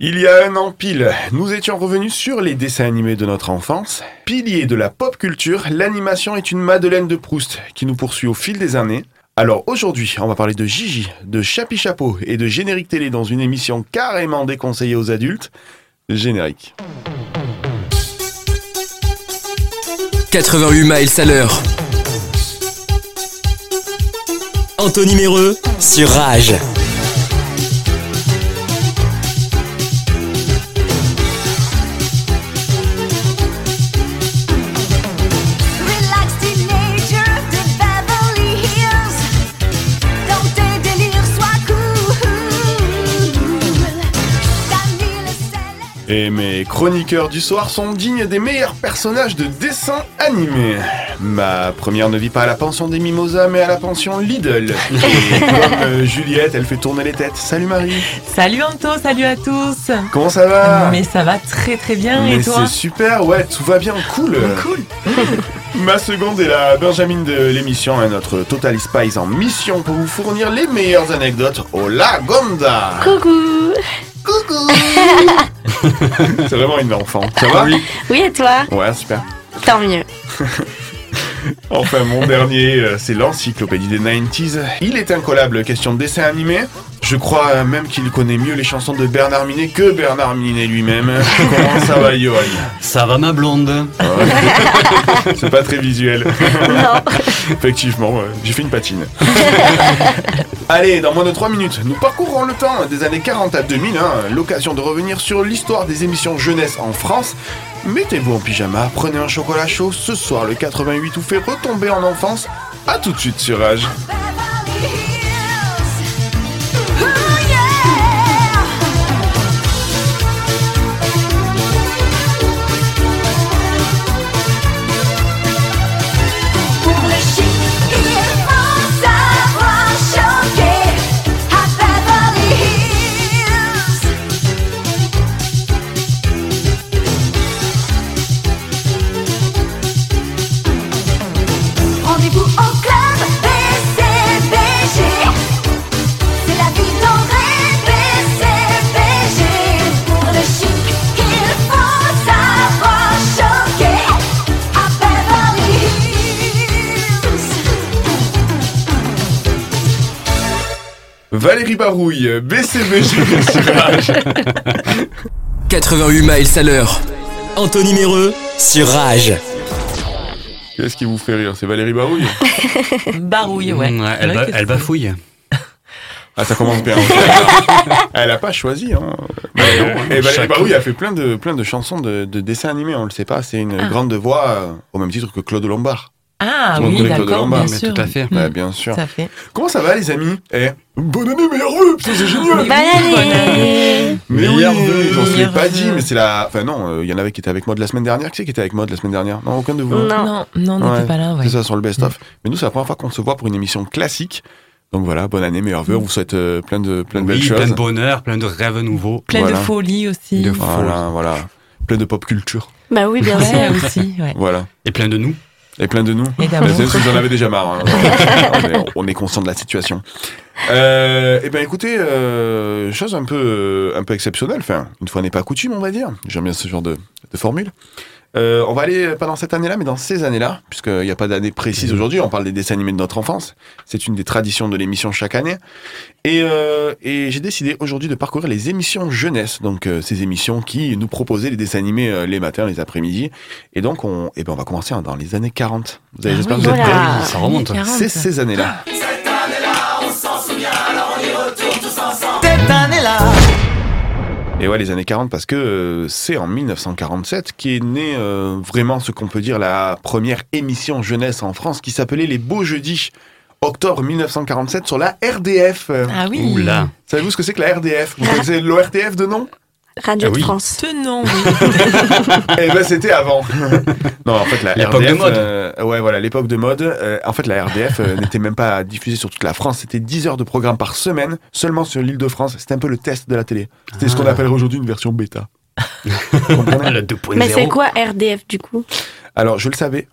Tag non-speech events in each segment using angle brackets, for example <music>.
Il y a un an pile, nous étions revenus sur les dessins animés de notre enfance. Pilier de la pop culture, l'animation est une Madeleine de Proust qui nous poursuit au fil des années. Alors aujourd'hui, on va parler de Gigi, de Chapi Chapeau et de générique télé dans une émission carrément déconseillée aux adultes. Générique. 88 miles à l'heure. Anthony Méreux sur Rage. Et mes chroniqueurs du soir sont dignes des meilleurs personnages de dessins animés. Ma première ne vit pas à la pension des Mimosas, mais à la pension Lidl. Et comme euh, Juliette, elle fait tourner les têtes. Salut Marie. Salut Anto, salut à tous. Comment ça va Mais ça va très très bien Mais et toi c'est super, ouais, tout va bien, cool. Cool. <laughs> Ma seconde est la Benjamin de l'émission, hein, notre Total Spies en mission pour vous fournir les meilleures anecdotes au Lagonda. Coucou Coucou <laughs> C'est vraiment une enfant. Ça va? Oui et toi? Ouais, super. Tant mieux. <laughs> Enfin, mon dernier, euh, c'est l'encyclopédie des 90s. Il est incollable, question de dessin animé. Je crois même qu'il connaît mieux les chansons de Bernard Minet que Bernard Minet lui-même. <laughs> Comment ça va, Johan? Ça va ma blonde? Ouais. <laughs> C'est pas très visuel. Non. Effectivement, j'ai fait une patine. <laughs> Allez, dans moins de 3 minutes, nous parcourrons le temps des années 40 à 2000, hein, l'occasion de revenir sur l'histoire des émissions jeunesse en France. Mettez-vous en pyjama, prenez un chocolat chaud, ce soir le 88 vous fait retomber en enfance. A tout de suite sur. Barouille, BCBG sur Rage. 88 miles à l'heure. Anthony Méreux sur Rage. Qu'est-ce qui vous fait rire? C'est Valérie Barouille? <laughs> Barouille, ouais. C'est elle, bafouille. <laughs> Ah, ça commence bien. <laughs> Elle a pas choisi. Hein. non, Et Valérie chacun. Barouille a fait plein de, plein de chansons de, de dessins animés, on le sait pas. C'est une Ah. grande voix euh, au même titre que Claude Lombard. Ah oui, d'accord, Lombard, bien sûr. tout à fait. Ouais, bien sûr. Ça fait. Comment ça va, les amis? Eh Bonne année, meilleurs vœux Ça, c'est génial Bonne année Mais oui, Meilleurs vœux, j'en ai meilleurs pas dit, mais c'est la... Enfin non, euh, il y en avait qui étaient avec moi de la semaine dernière. Qui c'est qui était avec moi de la semaine dernière? Non, aucun de vous. Non. Non, non, on n'était Ouais, pas là, ouais. C'est ça, sur le best-of. Mais nous, c'est la première fois qu'on se voit pour une émission classique. Donc voilà, bonne année, meilleurs vœux. On vous souhaite euh, plein de, plein de belles Oui, choses. plein de bonheur, plein de rêves nouveaux. Plein Voilà. de folie aussi. De Voilà, voilà. Plein de pop culture. Bah oui, bien sûr. Aussi, ouais. Voilà. Et plein de nous. Et plein de nous. Et. Bah, vous en avez déjà marre. hein. <laughs> on, est, on est conscient de la situation. Euh, eh bien, écoutez, euh, chose un peu, euh, un peu exceptionnelle. Enfin, une fois n'est pas coutume, on va dire. J'aime bien ce genre de, de formule. Euh, on va aller, euh, pas dans cette année-là, mais dans ces années-là, puisqu'il n'y a pas d'année précise aujourd'hui. On parle des dessins animés de notre enfance. C'est une des traditions de l'émission chaque année. Et, euh, et j'ai décidé aujourd'hui de parcourir les émissions jeunesse. Donc, euh, ces émissions qui nous proposaient les dessins animés euh, les matins, les après-midi. Et donc, on, eh ben, on va commencer dans les années 40. Vous avez, Ah j'espère oui, que vous êtes voilà. prêts. Oui, ça remonte. 40. C'est ces années-là. Et ouais, les années 40, parce que euh, c'est en 1947 qu'est née euh, vraiment ce qu'on peut dire la première émission jeunesse en France qui s'appelait Les Beaux Jeudis. Octobre 1947 sur la RDF. Ah oui. Oula. Savez-vous ce que c'est que la RDF Vous connaissez l'ORTF de nom? Radio Ah oui. de France. Tenons. Eh ben c'était avant. <laughs> non, en fait la L'époque de mode. euh, ouais, voilà, l'époque de mode. Euh, en fait, la RDF euh, n'était même pas diffusée sur toute la France. C'était 10 heures de programme par semaine, seulement sur l'île de France. C'était un peu le test de la télé. C'était ce qu'on Ah. appellerait aujourd'hui une version bêta. <laughs> Le 2.0. Mais c'est quoi RDF du coup? Alors, je le savais.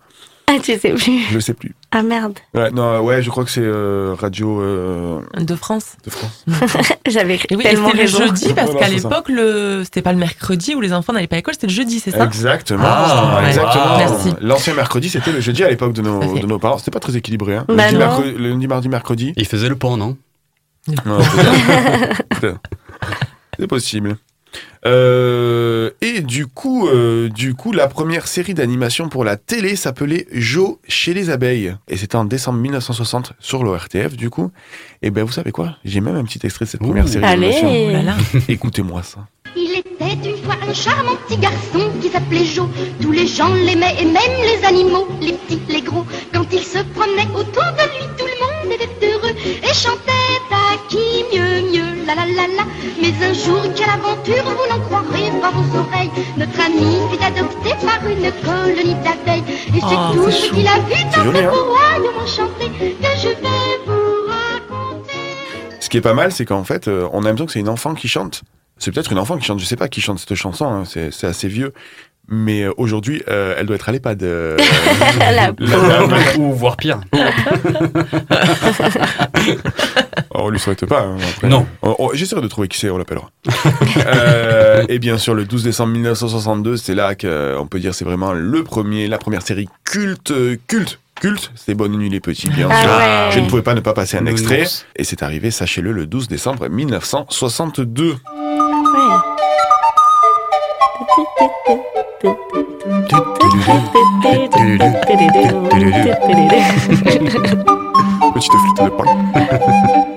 Ah <laughs> tu sais plus. Je sais plus. Ah merde. Ouais, non, ouais, je crois que c'est euh, Radio euh, De France. de France. <laughs> J'avais Et oui, et tellement c'était le raison. jeudi parce Voilà, qu'à c'est ça. l'époque, le... c'était pas le mercredi où les enfants n'allaient pas à l'école, c'était le jeudi, c'est ça? Exactement. Ah, ouais. exactement. Merci. L'ancien mercredi, c'était le jeudi à l'époque de nos, Tout à fait. de nos parents. C'était pas très équilibré. Hein. Bah lundi, non. mercredi- le lundi, mardi, mercredi. Il faisait le pont, non? Non, peut-être. <laughs> Peut-être. C'est possible. Euh, et du coup, euh, du coup, la première série d'animation pour la télé s'appelait Joe chez les abeilles. Et c'était en décembre 1960 sur l'ORTF, du coup. Et ben, vous savez quoi? J'ai même un petit extrait de cette première Ouh. série Allez. d'animation. Oh. <laughs> Écoutez-moi ça. Il était une fois un charmant petit garçon qui s'appelait Joe. Tous les gens l'aimaient et même les animaux, les petits, les gros. Quand il se promenait autour de lui, tout le monde était heureux et chantait qui mieux, mieux, la la la la. Mais un jour, quelle aventure, vous n'en croirez pas vos oreilles. Notre ami fut adopté par une colonie d'abeilles. Et c'est Oh, tout ce qu'il a vu dans joli, ce hein beau royaume enchanté que je vais vous raconter. Ce qui est pas mal, c'est qu'en fait, euh, on a l'impression que c'est une enfant qui chante. C'est peut-être une enfant qui chante, je sais pas qui chante cette chanson, hein, c'est c'est assez vieux. Mais euh, aujourd'hui, euh, elle doit être à l'EHPAD. euh, <laughs> La la dame. Ou voire pire. <laughs> <laughs> Oh, on lui souhaite pas. hein, après. Non. Oh, oh, J'essaierai de trouver qui c'est, on l'appellera. <laughs> Euh, et bien sûr, le 12 décembre 1962, c'est là qu'on peut dire c'est vraiment le premier, la première série culte, euh, culte, culte. C'est Bonne nuit les petits, bien Ah sûr. ouais. Je ne pouvais pas ne pas passer un extrait. Et c'est arrivé, sachez-le, le 12 décembre 1962. Ouais. Petite flûte de pan. <laughs>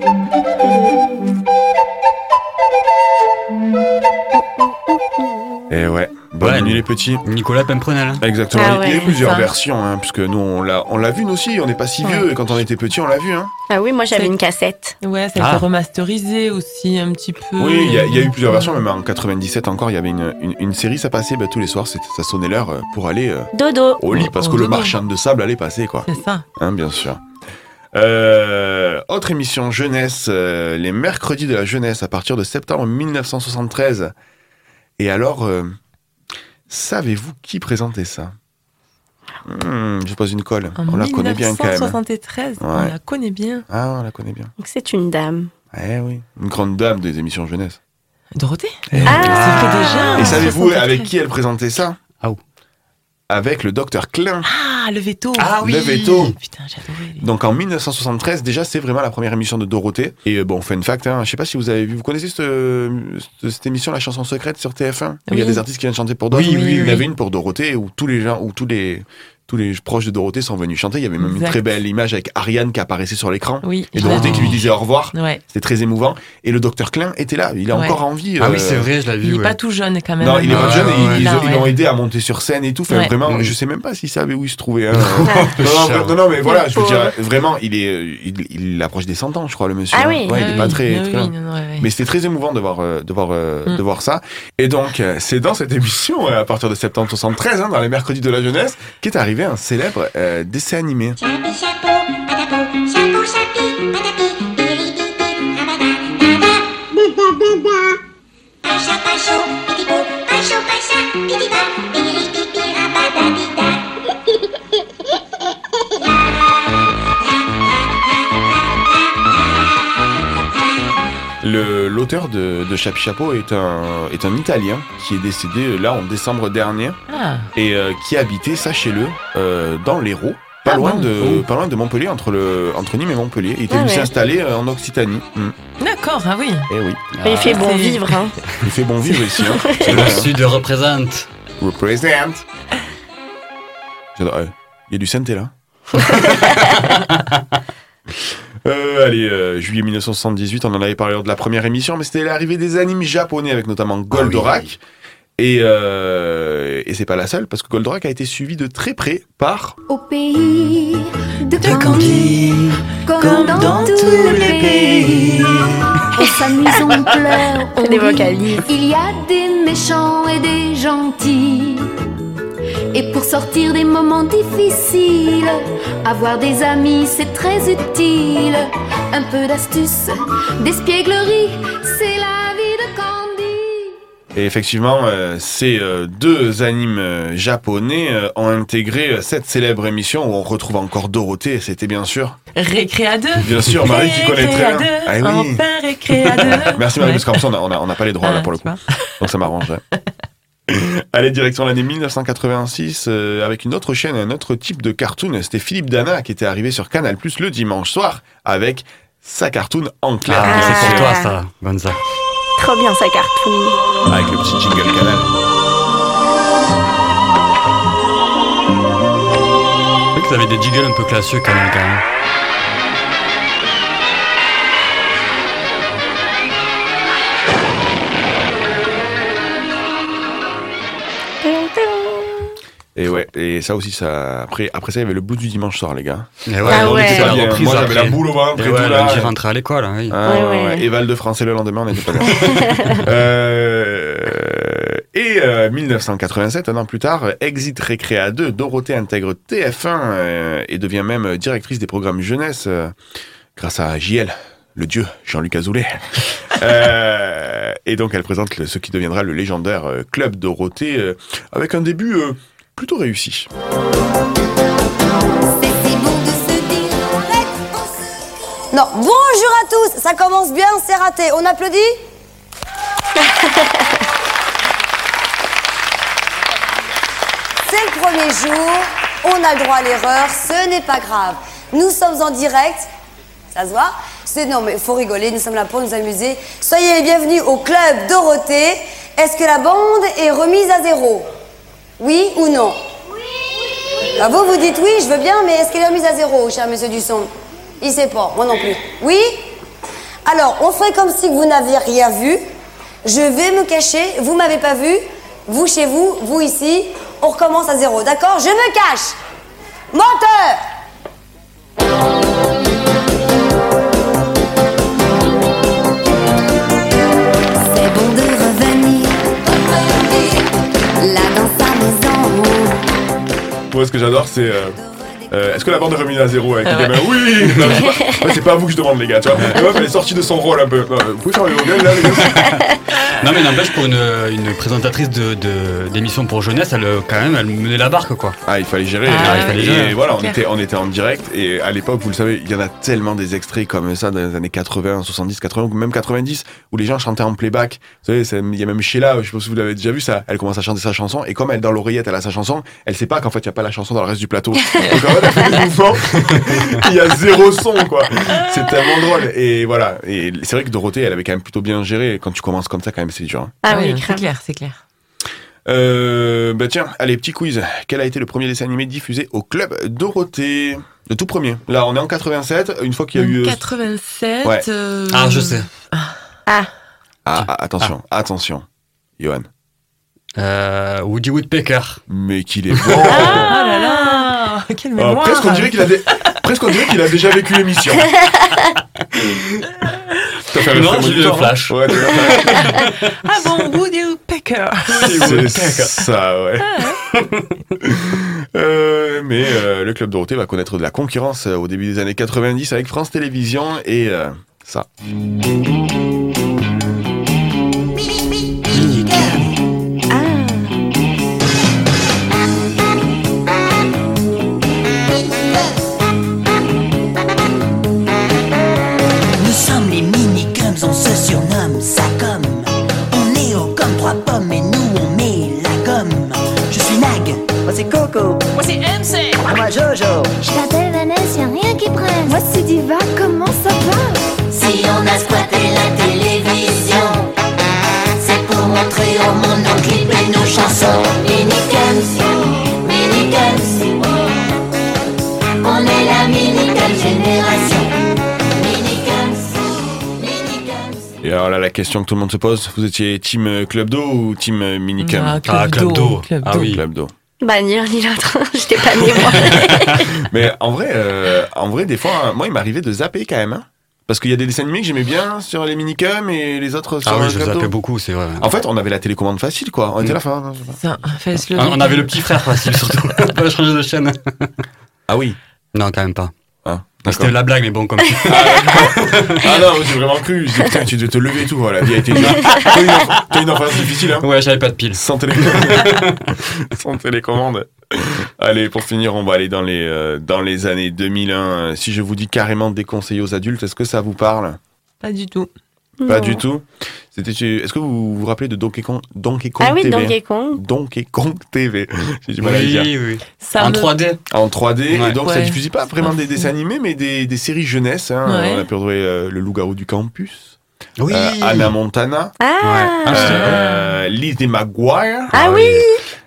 Et ouais, bonne Ouais. nuit les petits. Nicolas Pimprenel. Exactement. Ah Il y a eu plusieurs ça. versions, hein, puisque nous on l'a, on l'a vu nous aussi. On n'est pas si Ouais. vieux. et Quand on était petit, on l'a vu. Hein. Ah oui, moi j'avais une cassette. Ouais, ça a Ah. été remasterisé aussi un petit peu. Oui, il y, a- il y a eu plusieurs versions. Même en 97 encore, il y avait une, une, une série, ça passait bah, tous les soirs. Ça sonnait l'heure euh, pour aller euh, Dodo. au lit, parce Au que le dodo. marchand de sable allait passer, quoi. C'est ça. Hein, bien sûr. Euh, autre émission jeunesse, euh, les mercredis de la jeunesse à partir de septembre 1973. Et alors, euh, savez-vous qui présentait ça? Hmm, Je pose une colle. En on la connaît bien quand même. 1973, on la connaît bien. Ah, on la connaît bien. Donc c'est une dame. Eh oui, une grande dame des émissions jeunesse. Dorothée? Eh Ah. Vrai déjà. Et savez-vous 73. avec qui elle présentait ça? Ah, où? Avec le docteur Klein. Ah, le veto. Ah oui Le veto. Putain, j'adorais. Donc en 1973, déjà, c'est vraiment la première émission de Dorothée. Et euh, bon, fun fact, hein, je sais pas si vous avez vu, vous connaissez cette, euh, cette- émission, La chanson secrète sur TF1 où Il y a Oui. des artistes qui viennent chanter pour d'autres. Oui, oui, Il y en oui. avait une pour Dorothée où tous les gens, où tous les, tous les proches de Dorothée sont venus chanter. Il y avait même une très belle image avec Ariane qui apparaissait sur l'écran. Oui. Et Dorothée qui lui disait au revoir. Ouais. C'était très émouvant. Et le docteur Klein était là. Il a Ouais. encore envie. Ah euh, oui, c'est vrai, je l'ai Il vu. est ouais. pas tout jeune quand même. Non, il est Ah pas ouais, jeune. et ils- Là, l'ont ouais. aidé à monter sur scène et tout. Enfin, Ouais. vraiment, Mm. je sais même pas s'il savait où il se trouvait. hein. <laughs> Non, non, non, non, mais voilà, je veux dire, vraiment, il est, euh, il, il approche des 100 ans, je crois, le monsieur. Ah hein. oui. Ouais, il est pas oui, très. ah. Mais c'était très émouvant de voir, euh, de voir, euh, Mm. de voir ça. Et donc, euh, c'est dans cette émission, euh, à partir de septembre 73, hein, dans les mercredis de la jeunesse, qu'est arrivé un célèbre euh, dessin animé. L'auteur de, de Chapi Chapeau est un, est un Italien qui est décédé euh, là en décembre dernier Ah, et euh, qui habitait, sachez-le, euh, dans l'Hérault. Pas, Ah loin bon de, pas loin de Montpellier, entre, le, entre Nîmes et Montpellier. Il était Ah venu ouais. s'installer en Occitanie. Mm. d'accord, ah oui. Eh oui, Il fait bon c'est- vivre. Hein. <laughs> il fait bon vivre ici. Hein. <laughs> C'est Le hein. sud représente. Represent. J'adore. euh, Il y a du synthé là. <laughs> Euh, allez, euh, juillet 1978, on en avait parlé lors de la première émission, mais c'était l'arrivée des animes japonais avec notamment Goldorak. Et, euh, et c'est pas la seule, parce que Goldorak a été suivi de très près par. Au pays de De Candy, comme dans tous les pays, on s'amuse, on pleure, on Des rit. vocalises. Il y a des méchants et des gentils. Et pour sortir des moments difficiles, avoir des amis c'est très utile. Un peu d'astuce, d'espièglerie, c'est la vie de Candy. Et effectivement, euh, ces euh, deux animes euh, japonais euh, ont intégré euh, cette célèbre émission où on retrouve encore Dorothée, et c'était bien sûr, Récréa 2. bien sûr, Marie qui connaît très bien. Ah oui. Enfin, Récréa <laughs> 2. Merci Marie, Ouais. parce qu'en plus on a- on n'a on n'a pas les droits là Ah, pour le tu coup, donc ça m'arrange. ouais. <coughs> Allez, direction l'année 1986, euh, avec une autre chaîne, un autre type de cartoon. C'était Philippe Dana qui était arrivé sur Canal Plus le dimanche soir avec sa cartoon en clair. Ah, bien c'est pour toi ça, Gonza. Trop bien sa cartoon. Avec le petit jingle Canal. C'est vrai qu'ils avaient des jiggles un peu classieux quand même. Quand même. Et ouais, et ça aussi, ça. Après, après ça, il y avait le blues du dimanche soir, les gars. Et ouais, Ah on ouais. était la reprise Moi, j'avais la boule au ventre Et et ouais, tout là. lundi rentré à l'école, hein, oui. Ah, Ouais, ouais, ouais. ouais. Et Val de français le lendemain, on n'était pas bien. <laughs> Euh, et euh, 1987, un an plus tard, Exit Récréa 2, Dorothée intègre TF1 euh, et devient même directrice des programmes jeunesse euh, grâce à JL, le dieu Jean-Luc Azoulay. <laughs> Euh, et donc elle présente le- ce qui deviendra le légendaire euh, Club Dorothée euh, avec un début euh, plutôt réussi. Non, bonjour à tous, ça commence bien, c'est raté. On applaudit <laughs> C'est le premier jour, on a le droit à l'erreur, ce n'est pas grave. Nous sommes en direct, ça se voit C'est non mais faut rigoler, nous sommes là pour nous amuser. Soyez les bienvenus au club Dorothée. Est-ce que la bande est remise à zéro? Oui ou non? Ah, vous, vous dites oui, je veux bien, mais est-ce qu'elle est remise à zéro, cher monsieur Dusson Il sait pas, moi non plus. Oui? Alors, on ferait comme si vous n'aviez rien vu. Je vais me cacher, vous m'avez pas vu. Vous chez vous, vous ici. On recommence à zéro, d'accord? Je me cache Menteur Moi, ce que j'adore, c'est. Euh, Est-ce que la bande est remise à zéro avec Ah ouais. Oui Non, c'est pas, <laughs> ouais, c'est pas à vous que je demande, les gars, tu vois. La meuf, elle est sortie de son rôle un peu. Non, Vous pouvez faire le modèle, là, les gars <laughs> Non mais n'empêche pour une, une présentatrice de de- d'émission pour jeunesse, elle euh, quand même elle menait la barque quoi. Ah, il fallait gérer. Ah, et, il fallait et gérer. voilà, on était, on était en direct. Et à l'époque, vous le savez, il y en a tellement des extraits comme ça dans les années 80, 70, 80, ou même 90, où les gens chantaient en playback. Vous savez, il y a même Sheila, je sais pas si vous l'avez déjà vu, ça. Elle commence à chanter sa chanson. Et comme elle, dans l'oreillette, elle a sa chanson, elle sait pas qu'en fait, il n'y a pas la chanson dans le reste du plateau. <laughs> Donc en fait, Il y a zéro son, quoi. C'est tellement drôle. Et voilà. Et c'est vrai que Dorothée, elle avait quand même plutôt bien géré. Quand tu commences comme ça, quand même, c'est dur. hein. Ah Ouais, oui, c'est clair, c'est clair. Euh, bah tiens, allez, petit quiz. Quel a été le premier dessin animé diffusé au club Dorothée? Le tout premier. Là, on est en 87. Une fois qu'il y a eu. euh, 87. Ouais. euh, Ah je sais. Ah, Ah, ah, attention, attention. Johan. Euh, Woody Woodpecker. Mais qu'il est <laughs> bon. Oh là là Quelle Oh, mémoire presque on dirait qu'il a, dé- <laughs> presque on dirait qu'il a déjà vécu l'émission. <laughs> T'as fait Non, j'ai le flash. Ouais, Ah bon, Woody Woodpecker un- c'est <laughs> ça, ouais. Euh, mais euh, le club Dorothée va connaître de la concurrence euh, au début des années 90 avec France Télévisions et euh, ça. Coco. Moi c'est MC. Moi Jojo. Je m'appelle Vanessa, y'a rien qui prenne. Moi c'est Diva, comment ça va? Si on a squatté la télévision, c'est pour montrer au monde nos clips et nos chansons. Mini-gums, mini-gums. On est la mini-gum génération. Et alors là, la question que tout le monde se pose, vous étiez team Club Do ou team Minicum Ah, Ah, Club Do. Club Ah Do. oui. Club Do. Bah ni l'un ni l'autre. <laughs> J'étais pas née moi. <laughs> Mais en vrai, euh, en vrai, des fois, moi, il m'arrivait de zapper quand même. hein. Parce qu'il y a des dessins animés que j'aimais bien sur les Minicum et les autres sur Ah oui, le je zappais beaucoup, c'est vrai. En fait, on avait la télécommande facile, quoi. On était là, fin. non, je sais pas. Ça, fais-le On on avait le petit frère facile surtout. <laughs> On peut changer de chaîne. Ah oui. Non, quand même pas. Ah. C'était la blague, mais bon, comme <laughs> Ah non, j'ai vraiment cru. Dis, putain, tu dois te lever et tout. Voilà, la vie a été dure. <laughs> T'as une, enfance difficile, hein Ouais, j'avais pas de pile. Sans télécommande. <laughs> Sans télécommande. Allez, pour finir, on va aller dans les, euh, dans les années 2001. Euh, Si je vous dis carrément déconseillé aux adultes, est-ce que ça vous parle? Pas du tout. Pas du tout. C'était chez- Est-ce que vous vous rappelez de Donkey Kong, Donkey Kong Ah oui, TV Donkey Kong. Donkey Kong TV. <laughs> J'ai du mal à le dire. Oui, oui. Ça En me- 3D. En 3D, Ouais. et donc ça Ouais. diffusait pas vraiment des dessins animés, mais des, des séries jeunesse. Hein. Ouais. On a pu retrouver euh, Le Loup-garou du campus, Oui. euh, Anna Montana, Ah, Ah, euh, Lizzie McGuire. Ah oui.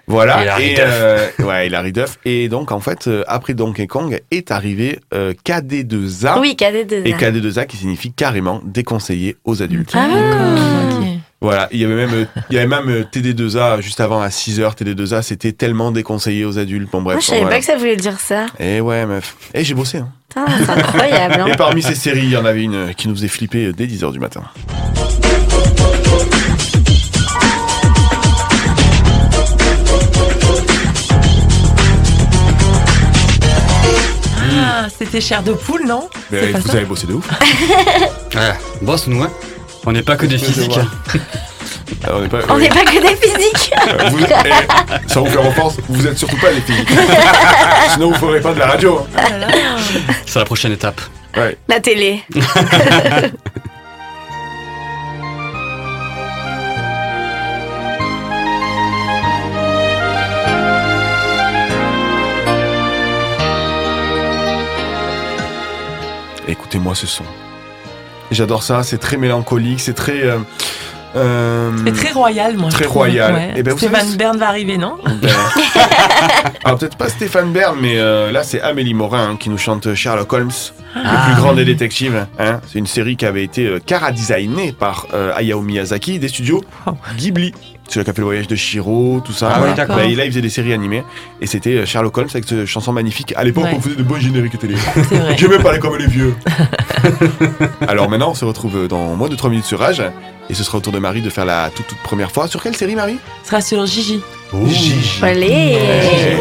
Voilà. Et Hilary et, Duff. euh, ouais, Hilary Duff. Et donc, en fait, euh, après Donkey Kong est arrivé euh, KD2A. Oui, cadet de Et KD2A qui signifie carrément déconseillé aux adultes. Ah. D'accord, ok. Voilà, il y avait même, euh, il y avait même euh, TD2A juste avant à 6h. TD2A, c'était tellement déconseillé aux adultes. Bon, bref. Moi, je savais voilà. pas que ça voulait dire ça. Et ouais, meuf. Et j'ai bossé. Hein. C'est incroyable. hein. Et parmi ces séries, il y en avait une qui nous faisait flipper dès 10h du matin. Ah, c'était chair de poule, non Mais C'est pas vous ça avez bossé de ouf. <laughs> Ouais. Boss, nous, hein. On n'est pas que des physiques. vois. <laughs> Alors, on n'est pas. On oui. n'est pas que des physiques. <laughs> Euh, vous- eh, sans vous faire offense, vous êtes surtout pas des physiques. Sinon, vous ferez pas de la radio. hein. Ah là. C'est la prochaine étape. Ouais. La télé. Écoutez-moi ce son. J'adore ça, c'est très mélancolique, c'est très. euh, euh, C'est très royal, moi. Très royal. Ouais. Eh ben, vous Stéphane savez, Bern va arriver, non ben, <laughs> Alors peut-être pas Stéphane Bern, mais euh, là c'est Amélie Morin hein, qui nous chante Sherlock Holmes, le Ah, plus grand oui. des détectives. hein. C'est une série qui avait été cara-designée par Hayao Miyazaki des studios Oh. Ghibli. C'est là qui a fait le voyage de Shiro, tout ça. Ah oui, Voilà. d'accord. Bah, et là il faisait des séries animées et c'était euh, Sherlock Holmes avec cette chanson magnifique. À l'époque Ouais. on faisait de bons génériques télé. <laughs> C'est vrai. J'aimais parler comme les vieux. <laughs> Alors maintenant, on se retrouve dans moins de 3 minutes sur Rage. Et ce sera au tour de Marie de faire la toute, toute première fois. Sur quelle série, Marie? Ce sera sur Gigi. Gigi. Allez. Ouais.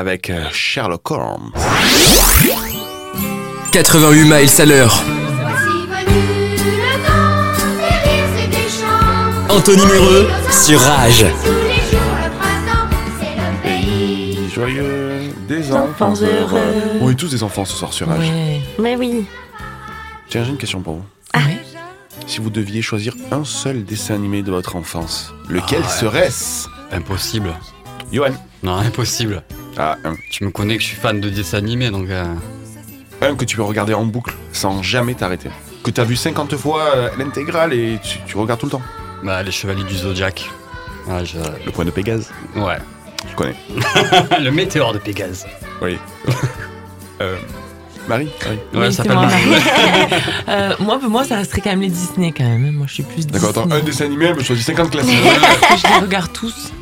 Avec euh, Sherlock Holmes. 88 miles à l'heure. Anthony Méreux sur Rage. Tous les jours le printemps, c'est le pays. Joyeux des enfants enfants heureux. On est tous des enfants ce soir sur Rage. Ouais. Mais oui. Tiens, j'ai une question pour vous. Ouais. Si vous deviez choisir un seul dessin animé de votre enfance, lequel Ah ouais. serait-ce? Impossible. Johan Non, impossible. Ah, un. Tu me connais que je suis fan de dessins animés, donc... euh, Un que tu peux regarder en boucle sans jamais t'arrêter. Que t'as vu 50 fois euh, l'intégrale et tu, tu regardes tout le temps. bah, les Chevaliers du Zodiac. Ouais, je... Le point de Pégase, ouais. je connais. <laughs> le météore de Pégase. Oui. <laughs> euh, Marie, Marie. Ouais, Oui, ça s'appelle Marie. <laughs> Euh, moi, pour moi, ça resterait quand même les Disney quand même. Moi, je suis plus D'accord, Disney. attends, un dessin animé, elle me choisit 50 classiques. je les regarde tous.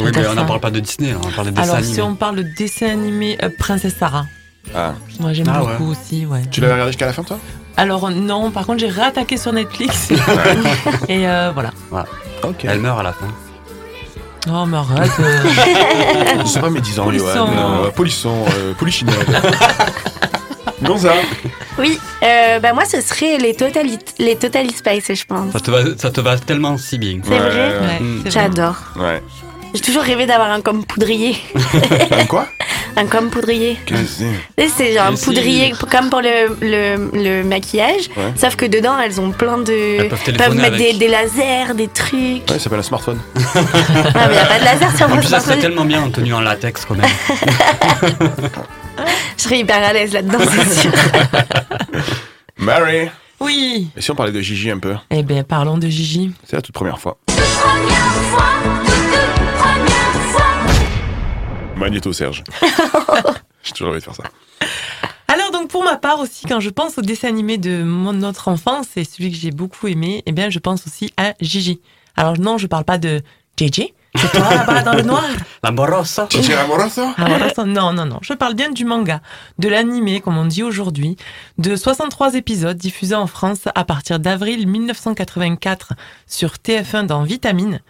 Oui, mais on n'en parle pas de Disney, on parle des dessins Alors, animés. si on parle de dessin animé euh, Princesse Sarah, Ah, moi j'aime Ah beaucoup aussi, ouais. tu l'avais regardé jusqu'à la fin, toi? Alors non, par contre j'ai réattaqué sur Netflix <laughs> <laughs> et euh, voilà. Ok. Elle meurt à la fin. Oh mais arrête. <laughs> euh. C'est pas médisant, Polisson. Johan. Euh, Polisson, euh, Polichinelle. Gonza. Oui, euh, bah moi ce serait les Totally, les totally Spice, je pense. Ça te va, ça te va tellement si bien. C'est vrai Ouais, Mm. c'est vrai. J'adore. Ouais. J'ai toujours rêvé d'avoir un comme poudrier. <laughs> Un quoi? Un comme poudrier. Qu'est-ce que c'est genre un poudrier comme pour le, le, le maquillage, Ouais. sauf que dedans elles ont plein de. Elles peuvent mettre des, avec. des lasers, des trucs. Ouais, ça s'appelle un smartphone. <laughs> Ah, mais y a pas de laser sur En mon plus, ça serait smartphone. tellement bien en tenue en latex quand même. <laughs> Je serais hyper à l'aise là-dedans, c'est sûr. Mary. Oui. Et si on parlait de Gigi un peu? Eh bien parlons de Gigi. C'est la toute première fois. Première fois, toute première fois. Magnéto Serge. <laughs> J'ai toujours envie de faire ça. Alors donc pour ma part aussi, quand je pense au dessin animé de mon, notre enfance et celui que j'ai beaucoup aimé, eh bien je pense aussi à Gigi. Alors non, je parle pas de JJ, c'est toi là-bas dans le <laughs> noir. La Morosa. Gigi Amoroso voilà, ça- non, non, non. Je parle bien du manga, de l'animé, comme on dit aujourd'hui, de 63 épisodes diffusés en France à partir d'avril 1984 sur TF1 dans Vitamine,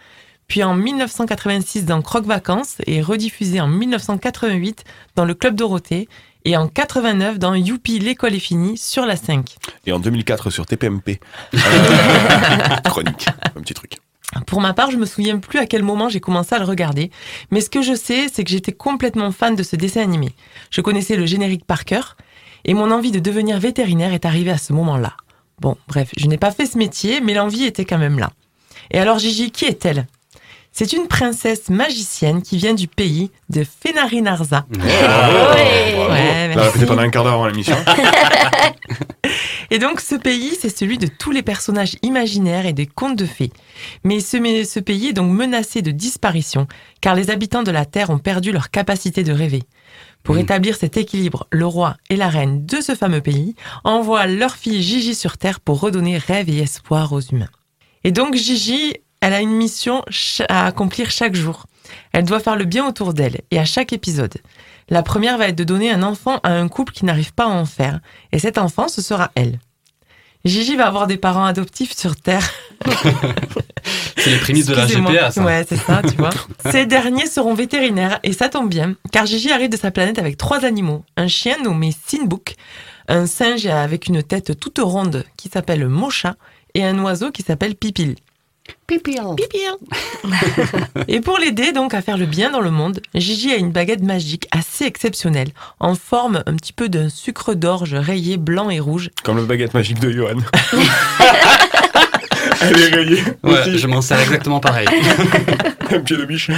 puis en 1986 dans Croque Vacances et rediffusé en 1988 dans le Club Dorothée et en 89 dans Youpi, l'école est finie sur la 5. Et en 2004 sur TPMP. Euh, <laughs> chronique. Un petit truc. Pour ma part, je me souviens plus à quel moment j'ai commencé à le regarder, mais ce que je sais, c'est que j'étais complètement fan de ce dessin animé. Je connaissais le générique par cœur, et mon envie de devenir vétérinaire est arrivée à ce moment-là. Bon, bref, je n'ai pas fait ce métier, mais l'envie était quand même là. Et alors Gigi, qui est-elle? C'est une princesse magicienne qui vient du pays de Fenarinarza. Ouais. Ouais, Là, merci. répété pendant un quart d'heure avant l'émission. <laughs> Et donc ce pays, c'est celui de tous les personnages imaginaires et des contes de fées. Mais ce, mais ce pays est donc menacé de disparition, car les habitants de la Terre ont perdu leur capacité de rêver. Pour Mm. établir cet équilibre, le roi et la reine de ce fameux pays envoient leur fille Gigi sur Terre pour redonner rêve et espoir aux humains. Et donc Gigi, elle a une mission à accomplir chaque jour. Elle doit faire le bien autour d'elle et à chaque épisode. La première va être de donner un enfant à un couple qui n'arrive pas à en faire, et cet enfant, ce sera elle. Gigi va avoir des parents adoptifs sur Terre. <laughs> C'est les prémices de la. GPA, ça. Ouais, c'est ça, tu vois. <laughs> Ces derniers seront vétérinaires, et ça tombe bien, car Gigi arrive de sa planète avec trois animaux. Un chien nommé Sinbook, un singe avec une tête toute ronde qui s'appelle Mocha, et un oiseau qui s'appelle Pipil. Pipil. <laughs> Et pour l'aider donc à faire le bien dans le monde, Gigi a une baguette magique assez exceptionnelle, en forme un petit peu d'un sucre d'orge rayé blanc et rouge. Comme le baguette magique de Johan. <laughs> Elle est rayée. Ouais, aussi. je m'en sers exactement pareil. <laughs> Un pied de biche.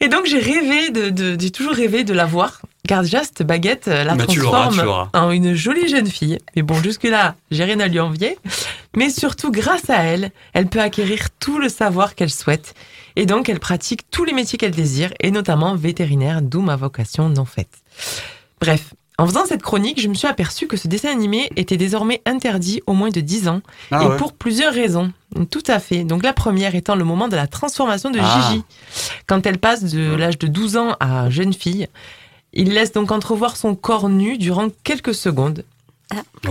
Et donc j'ai rêvé de, de- j'ai toujours rêvé de la voir. Car déjà cette baguette euh, la Bah, tu l'auras, transforme tu l'auras. en une jolie jeune fille. Mais bon jusque là j'ai rien à lui envier. Mais surtout grâce à elle, elle peut acquérir tout le savoir qu'elle souhaite. Et donc elle pratique tous les métiers qu'elle désire, et notamment vétérinaire, d'où ma vocation non faite. Bref. En faisant cette chronique, je me suis aperçu que ce dessin animé était désormais interdit au moins de 10 ans, Ah et ouais. pour plusieurs raisons. Tout à fait. Donc la première étant le moment de la transformation de Ah. Gigi. Quand elle passe de l'âge de 12 ans à jeune fille, il laisse donc entrevoir son corps nu durant quelques secondes.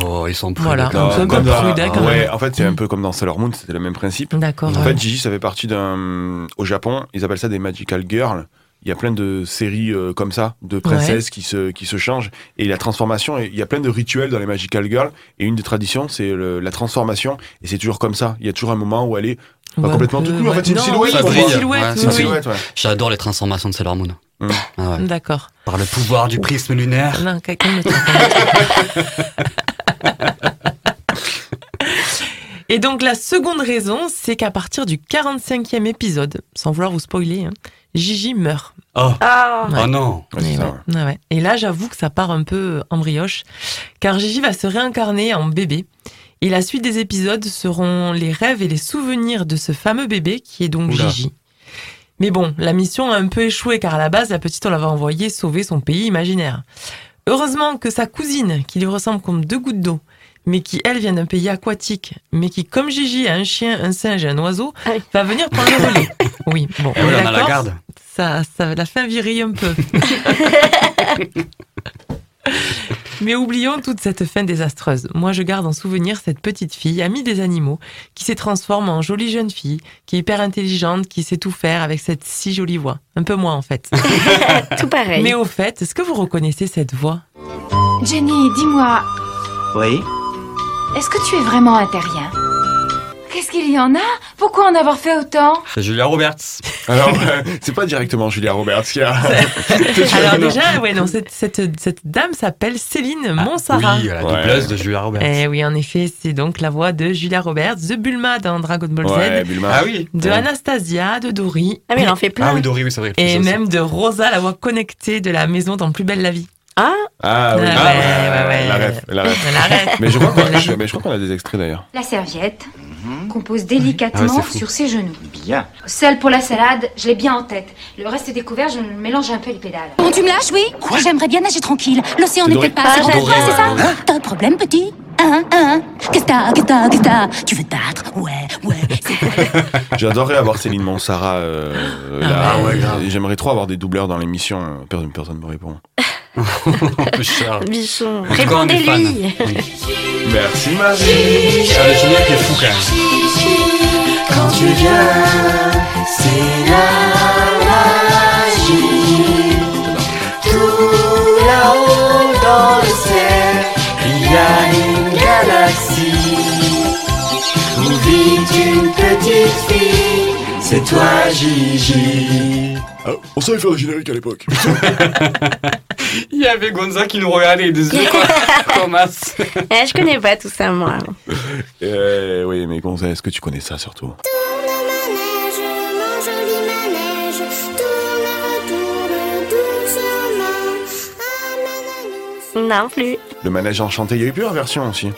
Oh, ils sont plus Voilà. Un peu comme prudent, quand ouais, même. en fait, c'est un peu comme dans Sailor Moon, c'était le même principe. D'accord. En ouais. fait, Gigi, ça fait partie d'un. Au Japon, ils appellent ça des Magical Girls. Il y a plein de séries euh, comme ça, de princesses qui, se, qui se changent. Et la transformation, il y a plein de rituels dans les Magical Girls. Et une des traditions, c'est la transformation. Et c'est toujours comme ça. Il y a toujours un moment où elle est pas complètement peu, toute nue. En ouais. fait, c'est une silhouette. oui, brille. silhouette, Ouais, oui, silhouette, ouais. J'adore les transformations de Sailor Moon. Mm. Ah ouais. D'accord. Par le pouvoir du prisme lunaire. Non, quelqu'un me. <laughs> Et donc la seconde raison, c'est qu'à partir du 45e épisode, sans vouloir vous spoiler, hein, Gigi meurt. Oh, Ah. oh non. Ouais, Et, ouais. Ouais, ouais. Et là, j'avoue que ça part un peu en brioche, car Gigi va se réincarner en bébé. Et la suite des épisodes seront les rêves et les souvenirs de ce fameux bébé qui est donc Oula. Gigi. Mais bon, la mission a un peu échoué car à la base, la petite, on l'avait envoyée sauver son pays imaginaire. Heureusement que sa cousine, qui lui ressemble comme deux gouttes d'eau, mais qui, elle, vient d'un pays aquatique, mais qui, comme Gigi, a un chien, un singe et un oiseau, Ah va venir prendre le relais. <laughs> Oui, bon, on est on a la d'accord garde. ça, ça la fin virille un peu. <laughs> Mais oublions toute cette fin désastreuse. Moi, je garde en souvenir cette petite fille, amie des animaux, qui se transforme en jolie jeune fille, qui est hyper intelligente, qui sait tout faire avec cette si jolie voix. Un peu moins, en fait. <laughs> Tout pareil. Mais au fait, est-ce que vous reconnaissez cette voix? Jenny, dis-moi, Oui est-ce que tu es vraiment un terrien Qu'est-ce qu'il y en a Pourquoi en avoir fait autant C'est Julia Roberts. <laughs> Alors, euh, c'est pas directement Julia Roberts qui a. <laughs> Alors déjà, ouais, non, cette, cette, cette dame s'appelle Céline Monsara. Oui, la Ouais. doubleuse de Julia Roberts. Eh oui, en effet, c'est donc la voix de Julia Roberts, de Bulma dans Dragon Ball Ouais, Z, Bulma. Ah oui. de Ouais. Anastasia, de Dory, Ah, mais il en fait plein. Ah oui, Dory, oui, c'est vrai. et ça même de Rosa, la voix connectée de la maison dans Plus belle la vie. Ah, Ah oui, ah, ouais, ouais, ouais. la ref, la. <laughs> Mais je crois qu'on je- mais je crois qu'on a des extraits d'ailleurs. La serviette qu'on pose Ah délicatement ouais, c'est fou. sur ses genoux. Bien. Celle pour la salade, je l'ai bien en tête. Le reste des couverts, je mélange un peu les pédales. Bon, tu me lâches, oui J'aimerais bien nager tranquille. L'océan C'est n'est peut-être pas assez Ah, grand pour j'adore. toi, c'est ça T'as un problème, petit Hein, hein Qu'est-ce que t'as, qu'est-ce que t'as, qu'est-ce que t'as Tu veux te battre Ouais, ouais, c'est <laughs> J'adorerais avoir Céline Monsara euh, là. Ah ouais, grave. J'aimerais trop avoir des doubleurs dans l'émission. Personne, personne me répond. <laughs> <laughs> Un peu cher. bichon. Répondez-lui. Oui. Merci Marie. Ah, le générique est fou quand même. Quand tu viens, c'est la magie. Tout là-haut dans le ciel, il y a une galaxie où vit une petite fille. C'est toi, Gigi. Ah, on savait faire le générique à l'époque. <laughs> <laughs> Il y avait Gonza qui nous regardait des yeux comme Thomas. Eh, je connais pas tout ça, moi. <laughs> Euh, oui, mais Gonza, est-ce que tu connais ça surtout? Manège, mon joli manège, tourne, retourne doucement. Non plus. Le manège enchanté, il y a eu plusieurs versions aussi.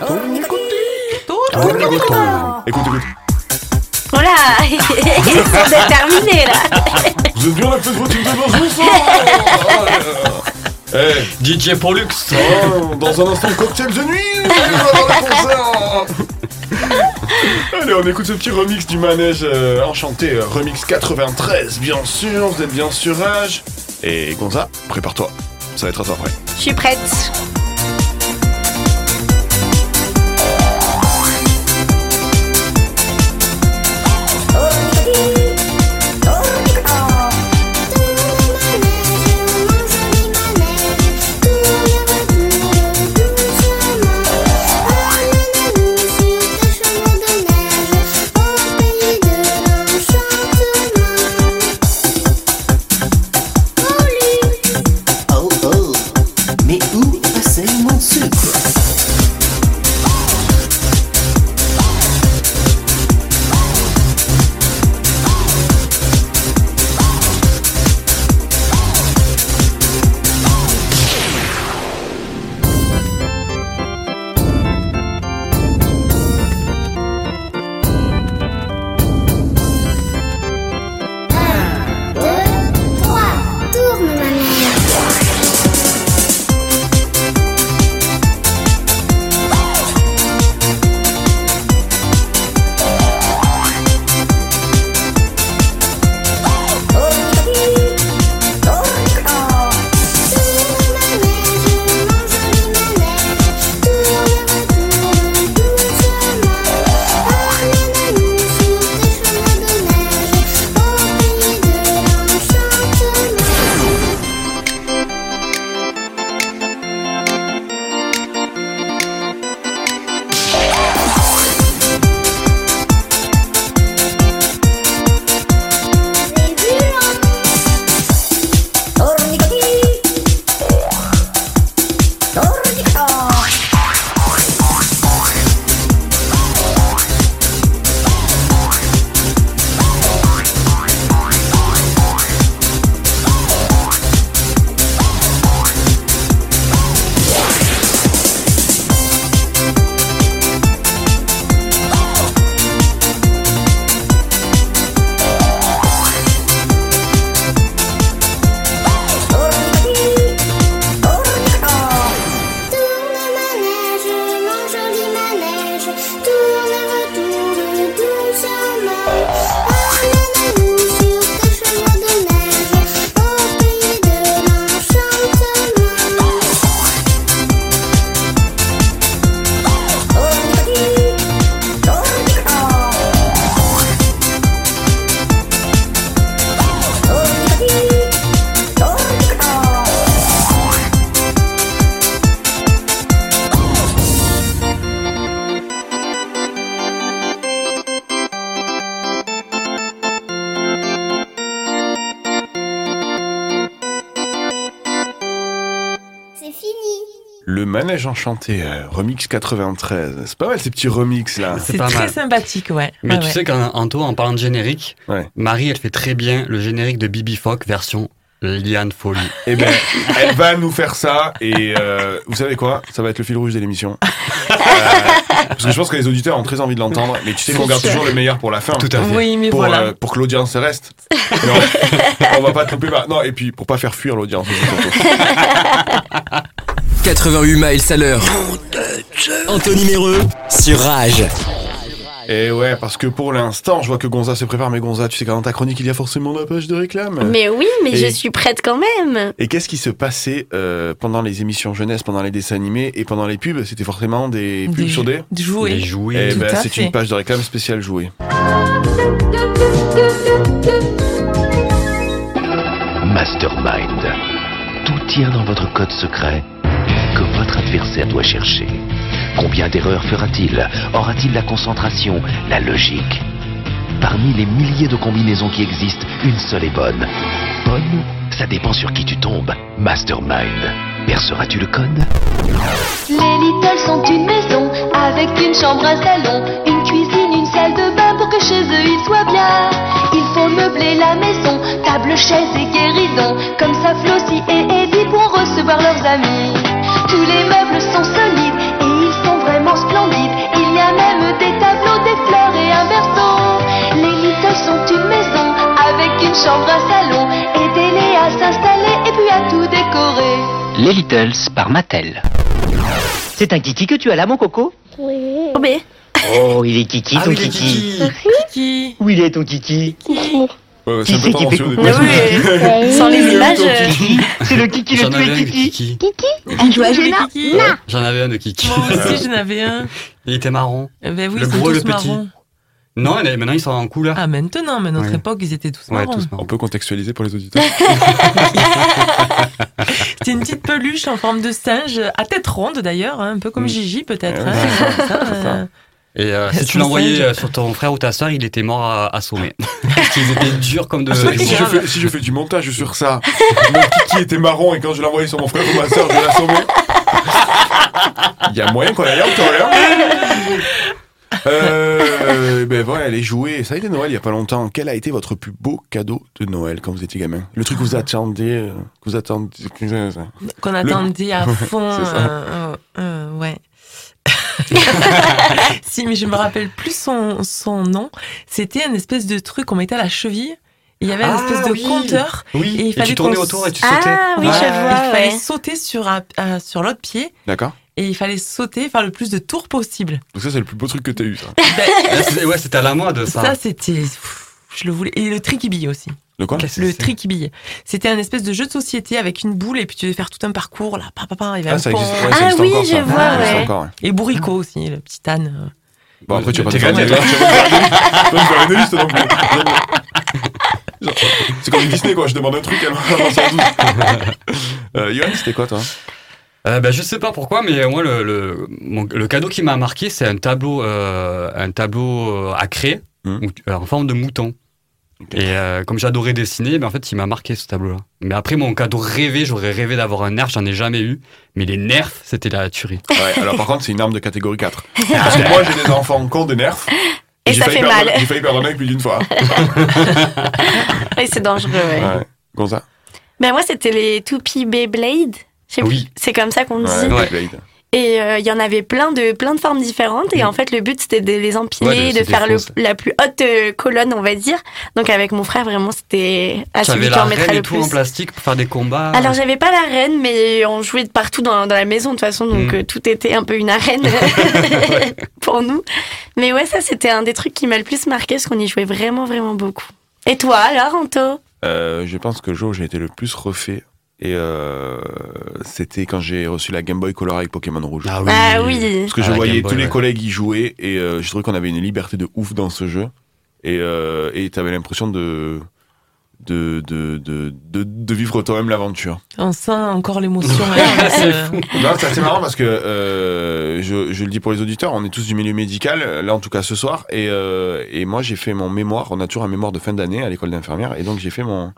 Écoute, écoute. Oh là <laughs> Ils sont déterminés, là. Vous êtes bien la fête votre dans <laughs> Eh, DJ Pollux. oh, dans un instant, cocktail de nuit Allez, on le Allez, écoute ce petit remix du manège euh, enchanté, euh, remix 93, bien sûr, vous êtes bien sur Rage. Et Gonza, prépare-toi, ça va être à toi après. Je suis prête. Manège enchanté, euh, remix 93. C'est pas mal ces petits remix là. C'est très mal. sympathique, ouais. Mais Ouais, tu ouais. sais qu'Anto, en parlant de générique, Ouais. Marie, elle fait très bien le générique de Bibi Fock version Liane Folie. <laughs> Eh ben, elle va nous faire ça et euh, vous savez quoi? Ça va être le fil rouge de l'émission. Euh, parce que je pense que les auditeurs ont très envie de l'entendre, mais tu sais qu'on garde toujours le meilleur pour la fin. Tout à fait. Oui, mais pour, voilà. euh, pour que l'audience reste. <laughs> Mais on, va pas par- Non, et puis pour pas faire fuir l'audience. <laughs> aussi, surtout. 88 miles à l'heure. Anthony Méreux sur Rage. Et ouais, parce que pour l'instant, je vois que Gonza se prépare, mais Gonza, tu sais que dans ta chronique, il y a forcément la page de réclame. Mais oui, mais Et- je suis prête quand même. Et qu'est-ce qui se passait euh, pendant les émissions jeunesse, pendant les dessins animés et pendant les pubs? C'était forcément des pubs Des sur des des jouets. Les Eh jouets. Ben, c'est une page de réclame spéciale jouée. Mastermind. Tout tient dans votre code secret adversaire doit chercher. Combien d'erreurs fera-t-il? Aura-t-il la concentration, la logique? Parmi les milliers de combinaisons qui existent, une seule est bonne. Bonne Ça dépend sur qui tu tombes. Mastermind. Perceras-tu le code? Les Littles sont une maison avec une chambre, un salon, une cuisine, une salle de bain pour que chez eux ils soient bien. Il faut meubler la maison, table, chaise et guérison. Comme ça, Flossie et chambre, un salon. Aidez-les à s'installer et puis à tout décorer. Les Littles par Mattel. C'est un kiki que tu as là, mon coco Oui. Oh, mais Oh, il est kiki, Ah ton oui, kiki. kiki. Où il est ton kiki Ouais, ouais, Qui c'est un peu c'est qui fait coucou oui. Sans les images. euh, Kiki, c'est le kiki le de kiki. Kiki. À Géna kikis J'en avais un de Kiki. Moi aussi, j'en avais un. Il était marron. Eh Ben oui, Le gros le petit. marrons. Non, maintenant ils sont en couleur. Ah, maintenant, mais notre Ouais. époque, ils étaient tous ouais, marrons. tous On marrons. peut contextualiser pour les auditeurs. <laughs> C'était une petite peluche en forme de singe, à tête ronde d'ailleurs, hein, un peu comme Mm. Gigi peut-être. Ouais, hein, c'est comme ça, c'est ça. <laughs> Et euh, si tu l'envoyais euh, sur ton frère ou ta soeur, il était mort à- assommé. <laughs> Parce qu'ils étaient durs comme de. Que si, je fais, si je fais du montage sur ça, mon kiki était marron et quand je l'ai envoyé sur mon frère ou ma soeur, je l'ai assommé. Il y a moyen qu'on aille là. Euh, ben voilà, les jouets. Ça a été Noël il y a pas longtemps. Quel a été votre plus beau cadeau de Noël quand vous étiez gamin? Le truc que vous attendiez, euh, que vous attendiez. Qu'on attendait à <laughs> fond. C'est ça. euh, euh, euh, ouais. <laughs> si, mais je me rappelle plus son, son nom. C'était un espèce de truc qu'on mettait à la cheville. Il y avait un Ah, espèce de oui. compteur. Oui, Et il et, fallait tu tournais autour et tu Ah sautais. oui, Ouais. je Il vois, fallait ouais. sauter sur, un- euh, sur l'autre pied D'accord et il fallait sauter, faire le plus de tours possible. Donc ça, c'est le plus beau truc que t'as eu, ça. <laughs> Ben, Ah, Ouais, c'était à la mode ça. ça, c'était. Je le voulais. Et le tricky aussi. De quoi? Le c'est? tricky bille. C'était un espèce de jeu de société avec une boule et puis tu devais faire tout un parcours là. Pa, pa, pa, il y avait Ah, un ça pont. existe, ouais, Ah ça existe oui, encore, je ça. vois, Ça existe ouais. encore, ouais. Et bourricot aussi, le petit âne. euh. Bon, après, tu vas pas te faire gagné, une- tu vas pas me faire une liste non plus. Genre, C'est comme Disney, quoi. Je demande un truc, elle m'en sort douze. Euh, Yoann, c'était quoi, toi? Euh, ben, je sais pas pourquoi, mais moi, le, le, mon- le cadeau qui m'a marqué, c'est un tableau, euh, un tableau euh, à où tu- euh, en forme de mouton. Et euh, comme j'adorais dessiner, ben, en fait, il m'a marqué ce tableau-là. Mais après, mon cadeau rêvé, j'aurais rêvé d'avoir un nerf, j'en ai jamais eu. Mais les nerfs, c'était la tuerie. Ouais, alors par contre, c'est une arme de catégorie 4. <laughs> Parce que moi, j'ai des enfants qui ont des nerfs. Et j'ai ça fait perdre- mal. J'ai failli perdre un œil plus d'une fois. <laughs> Oui, c'est dangereux, ouais. Ouais. Gonza? Ben moi, c'était les toupies Beyblade. Oui. C'est comme ça qu'on dit. Ouais. Et euh, il y en avait plein de, plein de formes différentes. Et en fait, le but, c'était de les empiler, Ouais, de- faire le, la plus haute euh, colonne, on va dire. Donc, avec mon frère, vraiment, c'était à celui J'avais qui en mettrait le et tout en plastique pour faire des combats. Alors, j'avais pas la reine, mais on jouait de partout dans, dans la maison, de toute façon. Donc, Mm. euh, tout était un peu une arène <laughs> <laughs> pour nous. Mais ouais, ça, c'était un des trucs qui m'a le plus marqué, parce qu'on y jouait vraiment, vraiment beaucoup. Et toi, alors, Anto? Euh, je pense que le jour où j'ai été le plus refait, et euh, c'était quand j'ai reçu la Game Boy Color avec Pokémon Rouge. Ah oui. Ah oui. Parce que Ah, je voyais Boy, tous les ouais. collègues y jouer et euh, je trouvais qu'on avait une liberté de ouf dans ce jeu. Et euh, et t'avais l'impression de de, de, de, de, de vivre toi-même l'aventure. On sent encore l'émotion. hein, <laughs> C'est. Non, c'est assez marrant parce que euh, je, je le dis pour les auditeurs, on est tous du milieu médical, là en tout cas ce soir. Et, euh, et moi j'ai fait mon mémoire, on a toujours un mémoire de fin d'année à l'école d'infirmière. Et donc j'ai fait mon,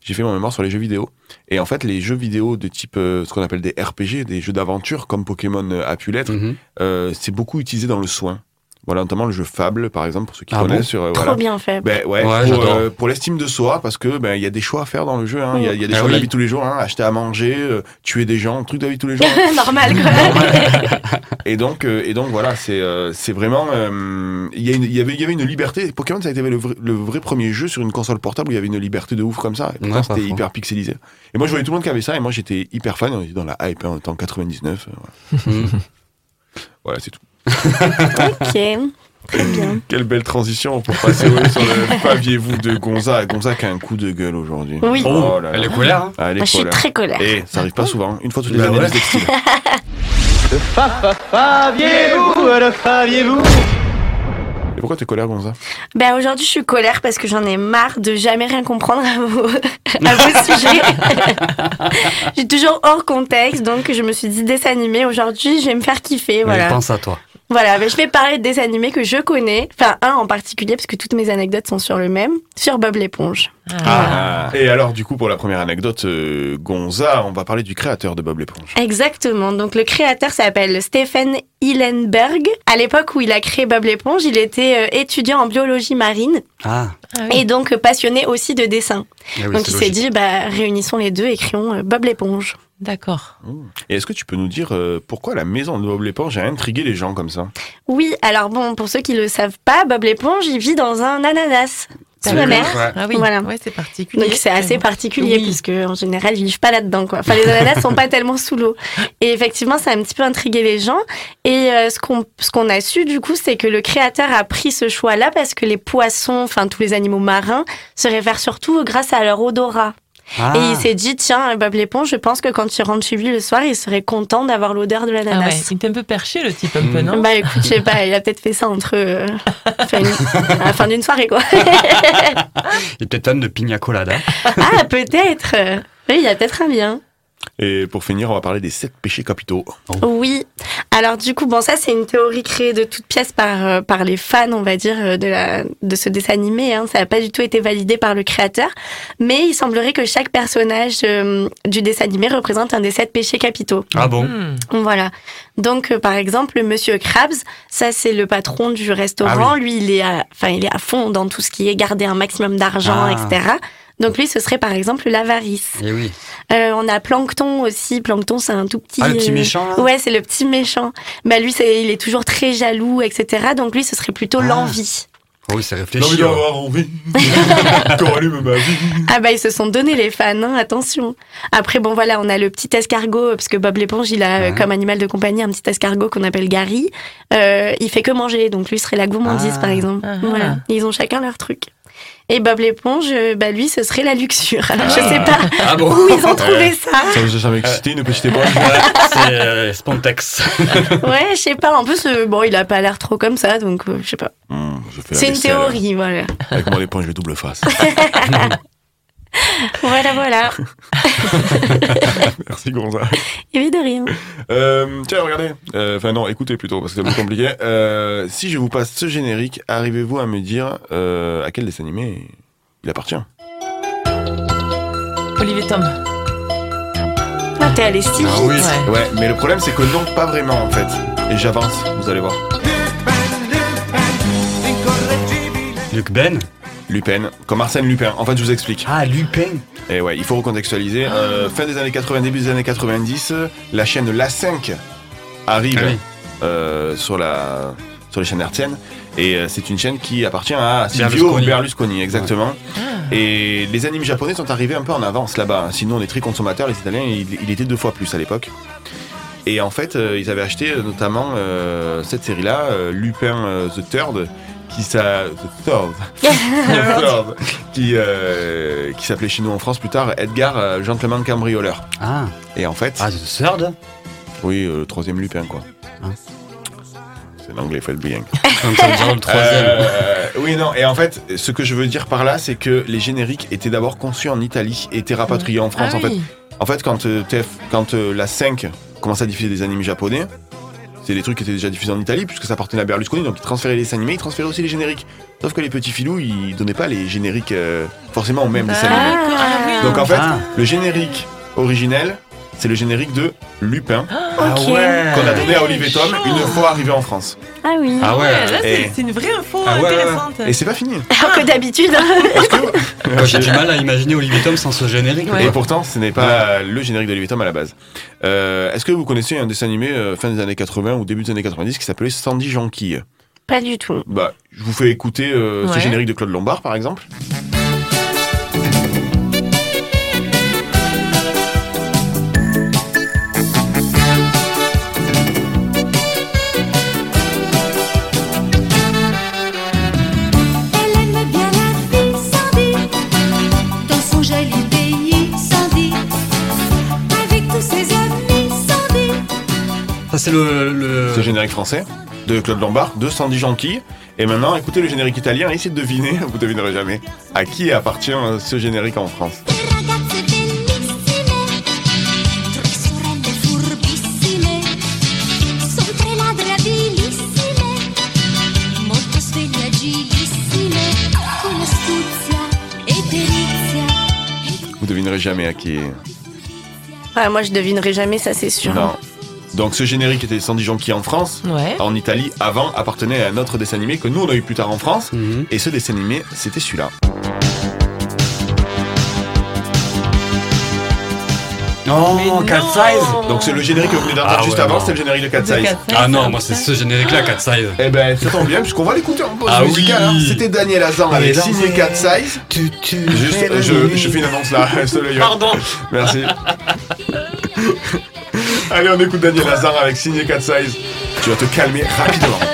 j'ai fait mon mémoire sur les jeux vidéo. Et en fait, les jeux vidéo de type, euh, ce qu'on appelle des RPG, des jeux d'aventure, comme Pokémon euh, a pu l'être, Mhm. euh, c'est beaucoup utilisé dans le soin. Voilà, notamment le jeu Fable, par exemple, pour ceux qui Ah bon connaissent. sur, euh, Trop voilà. bien fait. Ben ouais, Ouais, pour, euh, pour l'estime de soi, parce que ben il y a des choix à faire dans le jeu. hein. Il y, a- il y a des Ah choix de la vie tous les jours, hein. acheter à manger, euh, tuer des gens, truc de la vie tous les jours. hein. <laughs> Normal, quoi. <laughs> et donc euh, et donc voilà, c'est euh, c'est vraiment euh, il y, a une- il y avait il y avait une liberté. Pokémon ça a été le vrai, le vrai premier jeu sur une console portable où il y avait une liberté de ouf comme ça. Ouais, c'était hyper pixelisé. Et moi je voyais tout le monde qui avait ça et moi j'étais hyper fan. On était dans la hype, hein, on était en 99. euh, voilà. Mhm. <laughs> Voilà, c'est tout. Ok. Très bien. Quelle belle transition pour passer ouais, sur le <laughs> Faviez-vous de Gonza. Gonza qui a un coup de gueule aujourd'hui. Oui. Oh, là là. elle est colère. hein. Ah, elle est Moi, je suis très colère. Et ça arrive pas souvent. Une fois toutes les Bah années, ouais. les textiles. <laughs> Et pourquoi t'es colère, Gonza Ben aujourd'hui, je suis colère parce que j'en ai marre de jamais rien comprendre à vos, <laughs> à vos sujets. je suis toujours hors contexte, donc je me suis dit dessin animé. Aujourd'hui, je vais me faire kiffer. Mais Voilà. pense à toi. Voilà, ben, je vais parler de dessins animés que je connais. Enfin, un en particulier, parce que toutes mes anecdotes sont sur le même, sur Bob l'éponge. Ah. Et alors, du coup, pour la première anecdote, euh, Gonza, on va parler du créateur de Bob l'éponge. Exactement. Donc le créateur s'appelle Stephen Hillenberg. À l'époque où il a créé Bob l'éponge, il était euh, étudiant en biologie marine Ah, et donc euh, passionné aussi de dessin. oui, donc il s'est dit, bah, réunissons les deux et créons euh, Bob l'éponge. D'accord. Et est-ce que tu peux nous dire euh, pourquoi la maison de Bob l'éponge a intrigué les gens comme ça? Oui, alors bon, pour ceux qui le savent pas, Bob l'éponge, il vit dans un ananas sous la mer. Ouais. Ah oui, Voilà. ouais, c'est particulier. Donc c'est assez particulier Oui. puisque en général ils vivent pas là-dedans quoi. Enfin les <laughs> ananas sont pas tellement sous l'eau. Et effectivement ça a un petit peu intrigué les gens. Et euh, ce qu'on ce qu'on a su du coup c'est que le créateur a pris ce choix-là parce que les poissons, enfin tous les animaux marins se révèrent surtout grâce à leur odorat. Ah. Et il s'est dit tiens Bob l'éponge, je pense que quand il rentre chez lui le soir il serait content d'avoir l'odeur de Ah ouais, l'ananas. il était un peu perché le type un peu, non Bah écoute, je sais pas, il a peut-être fait ça entre euh, enfin, une- à la fin d'une soirée quoi. Il est peut-être fan de pina colada. ah peut-être. Oui, il y a peut-être un lien. Et pour finir, on va parler des sept péchés capitaux. Oui. Alors du coup, bon, ça c'est une théorie créée de toutes pièces par euh, par les fans, on va dire, euh, de la de ce dessin animé. Hein. Ça n'a pas du tout été validé par le créateur, mais il semblerait que chaque personnage euh, du dessin animé représente un des sept péchés capitaux. Ah bon Hmm. Voilà. Donc euh, par exemple, le Monsieur Krabs, ça c'est le patron du restaurant. Ah Lui, il est à, enfin il est à fond dans tout ce qui est garder un maximum d'argent, Ah. etc. Donc lui, ce serait par exemple l'avarice. Eh oui. Euh, on a Plankton aussi. Plankton, c'est un tout petit. Ah, le petit euh, méchant, là Ouais, c'est le petit méchant. Bah lui, c'est, il est toujours très jaloux, etc. Donc lui, ce serait plutôt Ah. l'envie. Oh oui, c'est réfléchi. ouais. envie. <laughs> Quand allume ma vie. Ah bah ils se sont donné les fans, hein, attention. Après bon voilà, on a le petit escargot parce que Bob l'éponge, il a euh, Ouais. comme animal de compagnie un petit escargot qu'on appelle Gary. Euh, il fait que manger, donc lui serait la gourmandise Ah. par exemple. Ah. Voilà, ils ont chacun leur truc. Et Bob l'éponge, euh, bah lui, ce serait la luxure. Alors je Ah. sais pas <laughs> Ah bon où ils ont trouvé ça. Ça vous a jamais excité, une petite éponge C'est euh, Spontex. <laughs> Ouais, je sais pas. En plus, euh, bon, il a pas l'air trop comme ça, donc euh, je sais pas. La C'est une théorie, voilà. Avec mon éponge, je double face. <laughs> <laughs> Voilà, voilà. <laughs> Merci, Gonza. Avait de rien. Euh, tiens, regardez. Euh, Enfin, non, écoutez plutôt, parce que c'est plus compliqué. Euh, si je vous passe ce générique, arrivez-vous à me dire euh, à quel dessin animé il appartient? Olivier Tom. Ah, t'es allé si. Ah oui. Ouais. Ouais, mais le problème, c'est que non, pas vraiment, en fait. Et j'avance, vous allez voir. Luc Ben Lupin, comme Arsène Lupin. En fait, je vous explique. Ah, Lupin Et ouais, il faut recontextualiser. Euh, fin des années 80, début des années 90, la chaîne La 5 arrive Ah oui. euh, sur, la, sur les chaînes hertziennes. Et euh, c'est une chaîne qui appartient à Silvio Berlusconi. Berlusconi, exactement. Et les animes japonais sont arrivés un peu en avance là-bas. Sinon, on est très consommateurs. Les Italiens, il, il était deux fois plus à l'époque. Et en fait, euh, ils avaient acheté euh, notamment euh, cette série-là, Lupin the Third, qui s'a The Third, <laughs> The Third, qui euh, qui s'appelait chez nous en France plus tard Edgar euh, Gentleman Cambrioleur. Ah, Et en fait, ah The Third? Oui, euh, le troisième Lupin quoi. Hein. C'est l'anglais, faut être bien. <laughs> Comme ça veut dire le troisième. Euh, oui, non, et en fait, ce que je veux dire par là, c'est que les génériques étaient d'abord conçus en Italie et étaient rapatriés en France. Ah en fait, oui. en fait quand, euh, TF quand euh, la 5 commence à diffuser des animes japonais, c'est des trucs qui étaient déjà diffusés en Italie, puisque ça appartenait à Berlusconi, donc ils transféraient les dessins animés, ils transféraient aussi les génériques. Sauf que les petits filous, ils donnaient pas les génériques euh, forcément au même dessin animé. Ah. Donc en fait, Ah. le générique originel, c'est le générique de Lupin, Ah <gasps> ouais. qu'on a donné à Olivier Tom chaud. une fois arrivé en France. Ah oui. Ah ouais. Là, c'est une vraie info Ah ouais, ouais. intéressante. Et c'est pas fini. Alors <laughs> que d'habitude. hein. <laughs> Parce que... <laughs> Moi, J'ai du mal à imaginer Olivier Tom sans ce générique. Ouais. Et pourtant, ce n'est pas le générique d'Olivier Tom à la base. Euh, Est-ce que vous connaissez un dessin animé euh, fin des années 80 ou début des années 90 qui s'appelait Sandy Jonquille? Pas du tout. Bah, je vous fais écouter euh, ce générique de Claude Lombard, par exemple. C'est le. générique français de Claude Lombard, de Sandy Jonquille. Et maintenant, écoutez le générique italien et essayez de deviner, <laughs> vous devinerez jamais, à qui appartient euh, ce générique en France. E Vous devinerez jamais à qui. Ouais, moi, je devinerai jamais, ça c'est sûr. Non. Donc ce générique était Sandy Jonquille en France. Ouais. En Italie, avant, appartenait à un autre dessin animé que nous on a eu plus tard en France. Mhm. Et ce dessin animé, c'était celui-là. Oh, non. Size Donc c'est le générique que vous venez d'entendre Ah juste ouais, avant, c'était le générique de Cat De Size. Cat Size, Ah non, moi c'est ce générique-là, Cat Size. Eh ben, ça tombe bien, puisqu'on va l'écouter en pause Ah musicale. oui. hein. C'était Daniel Azan avec signé ces- Cat Size. Tu, tu Juste, je, je fais une annonce là, <laughs> Pardon. Merci. <laughs> Allez, on écoute Daniel Azan avec signé Cat Size. Tu vas te calmer rapidement.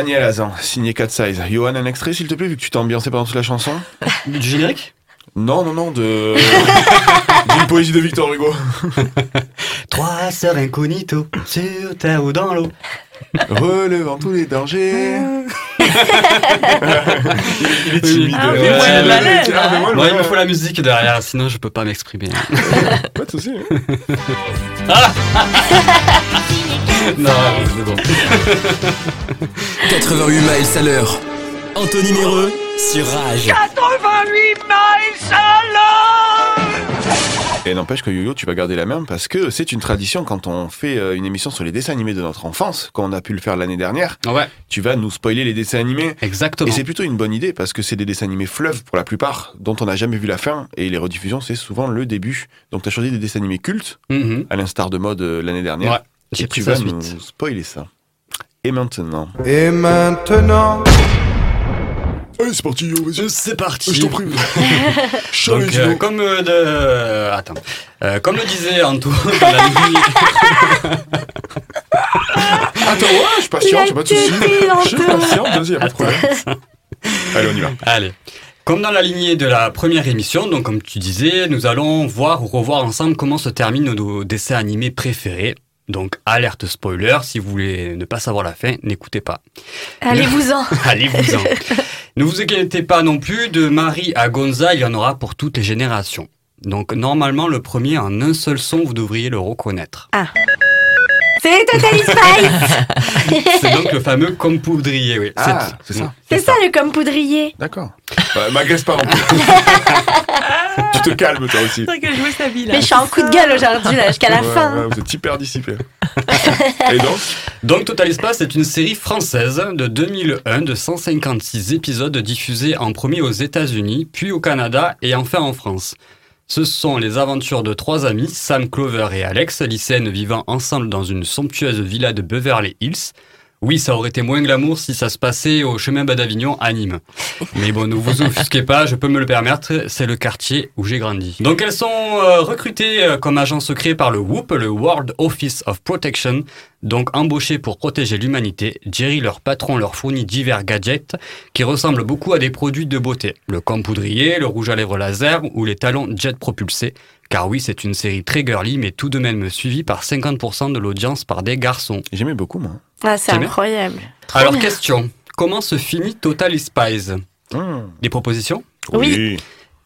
Daniel Azan, signé Cat Size. Johan, un extrait s'il te plaît, vu que tu t'es ambiancé pendant toute la chanson Du générique Non, non, non, de. <laughs> D'une poésie de Victor Hugo. <laughs> Trois sœurs incognito, sur terre ou dans l'eau. Relevant tous les dangers. <laughs> il, est timide. Ah ouais, Ah, mais moi, Ouais, il me faut la musique derrière, sinon je peux pas m'exprimer. Pas de soucis. hein. Non, c'est bon. <laughs> 88 miles à l'heure. Anthony Méreux sur Rage. Et n'empêche que Yo-Yo, tu vas garder la main parce que c'est une tradition quand on fait euh, une émission sur les dessins animés de notre enfance, comme on a pu le faire l'année dernière. Ouais, Tu vas nous spoiler les dessins animés. exactement. Et c'est plutôt une bonne idée parce que c'est des dessins animés fleuves pour la plupart, dont on n'a jamais vu la fin. Et les rediffusions, c'est souvent le début. Donc tu as choisi des dessins animés cultes, Mhm. à l'instar de mode euh, l'année dernière. Ouais, Et j'ai tu pris nous suite. spoiler ça. Et maintenant Et maintenant Allez, c'est parti, Yo, vas-y. C'est parti. Je t'en prie. <laughs> Charles Donc, euh, comme euh, de... euh, attends. Euh, comme le disait Anto dans la ligne... <laughs> Attends, ouais, je suis patient, j'ai pas de soucis. Je suis patient, vas-y, y'a pas de problème. <laughs> Allez, on y va. Allez. Comme dans la lignée de la première émission, donc comme tu disais, nous allons voir ou revoir ensemble comment se terminent nos dessins animés préférés. Donc alerte spoiler, si vous voulez ne pas savoir la fin, n'écoutez pas. Allez-vous-en. <laughs> Allez-vous-en. <laughs> ne vous inquiétez pas non plus, de Marie à Gonza, il y en aura pour toutes les générations. Donc normalement, le premier en un seul son, vous devriez le reconnaître. C'est Totally Spice <laughs> C'est donc le fameux compoudrier, oui. Ah, c'est ça. C'est ça le comme poudrier. D'accord. Bah, M'agresse pas plus. <laughs> tu te calmes, toi aussi. C'est vrai qu'elle jouait sa vie là. Mais je suis en coup de gueule aujourd'hui, là, jusqu'à la Ouais, fin. ouais, vous êtes hyper dissipé. <laughs> Et donc Donc Total Espace est une série française de 2001 de 156 épisodes diffusés en premier aux États-Unis, puis au Canada et enfin en France. Ce sont les aventures de trois amis, Sam, Clover et Alex, lycéennes vivant ensemble dans une somptueuse villa de Beverly Hills. Oui, ça aurait été moins glamour si ça se passait au chemin bas d'Avignon à Nîmes. Mais bon, ne vous offusquez pas, je peux me le permettre, c'est le quartier où j'ai grandi. Donc elles sont euh, recrutées euh, comme agents secrets par le WOP, le World Office of Protection, donc embauchées pour protéger l'humanité. Jerry, leur patron, leur fournit divers gadgets qui ressemblent beaucoup à des produits de beauté. Le compoudrier, le rouge à lèvres laser ou les talons jet propulsés. Car oui, c'est une série très girly, mais tout de même suivie par 50% de l'audience par des garçons. J'aimais beaucoup, moi. Ah, c'est incroyable. Trop Alors, bien. question. Comment se finit Total Spies? Mmh. Des propositions? Oui.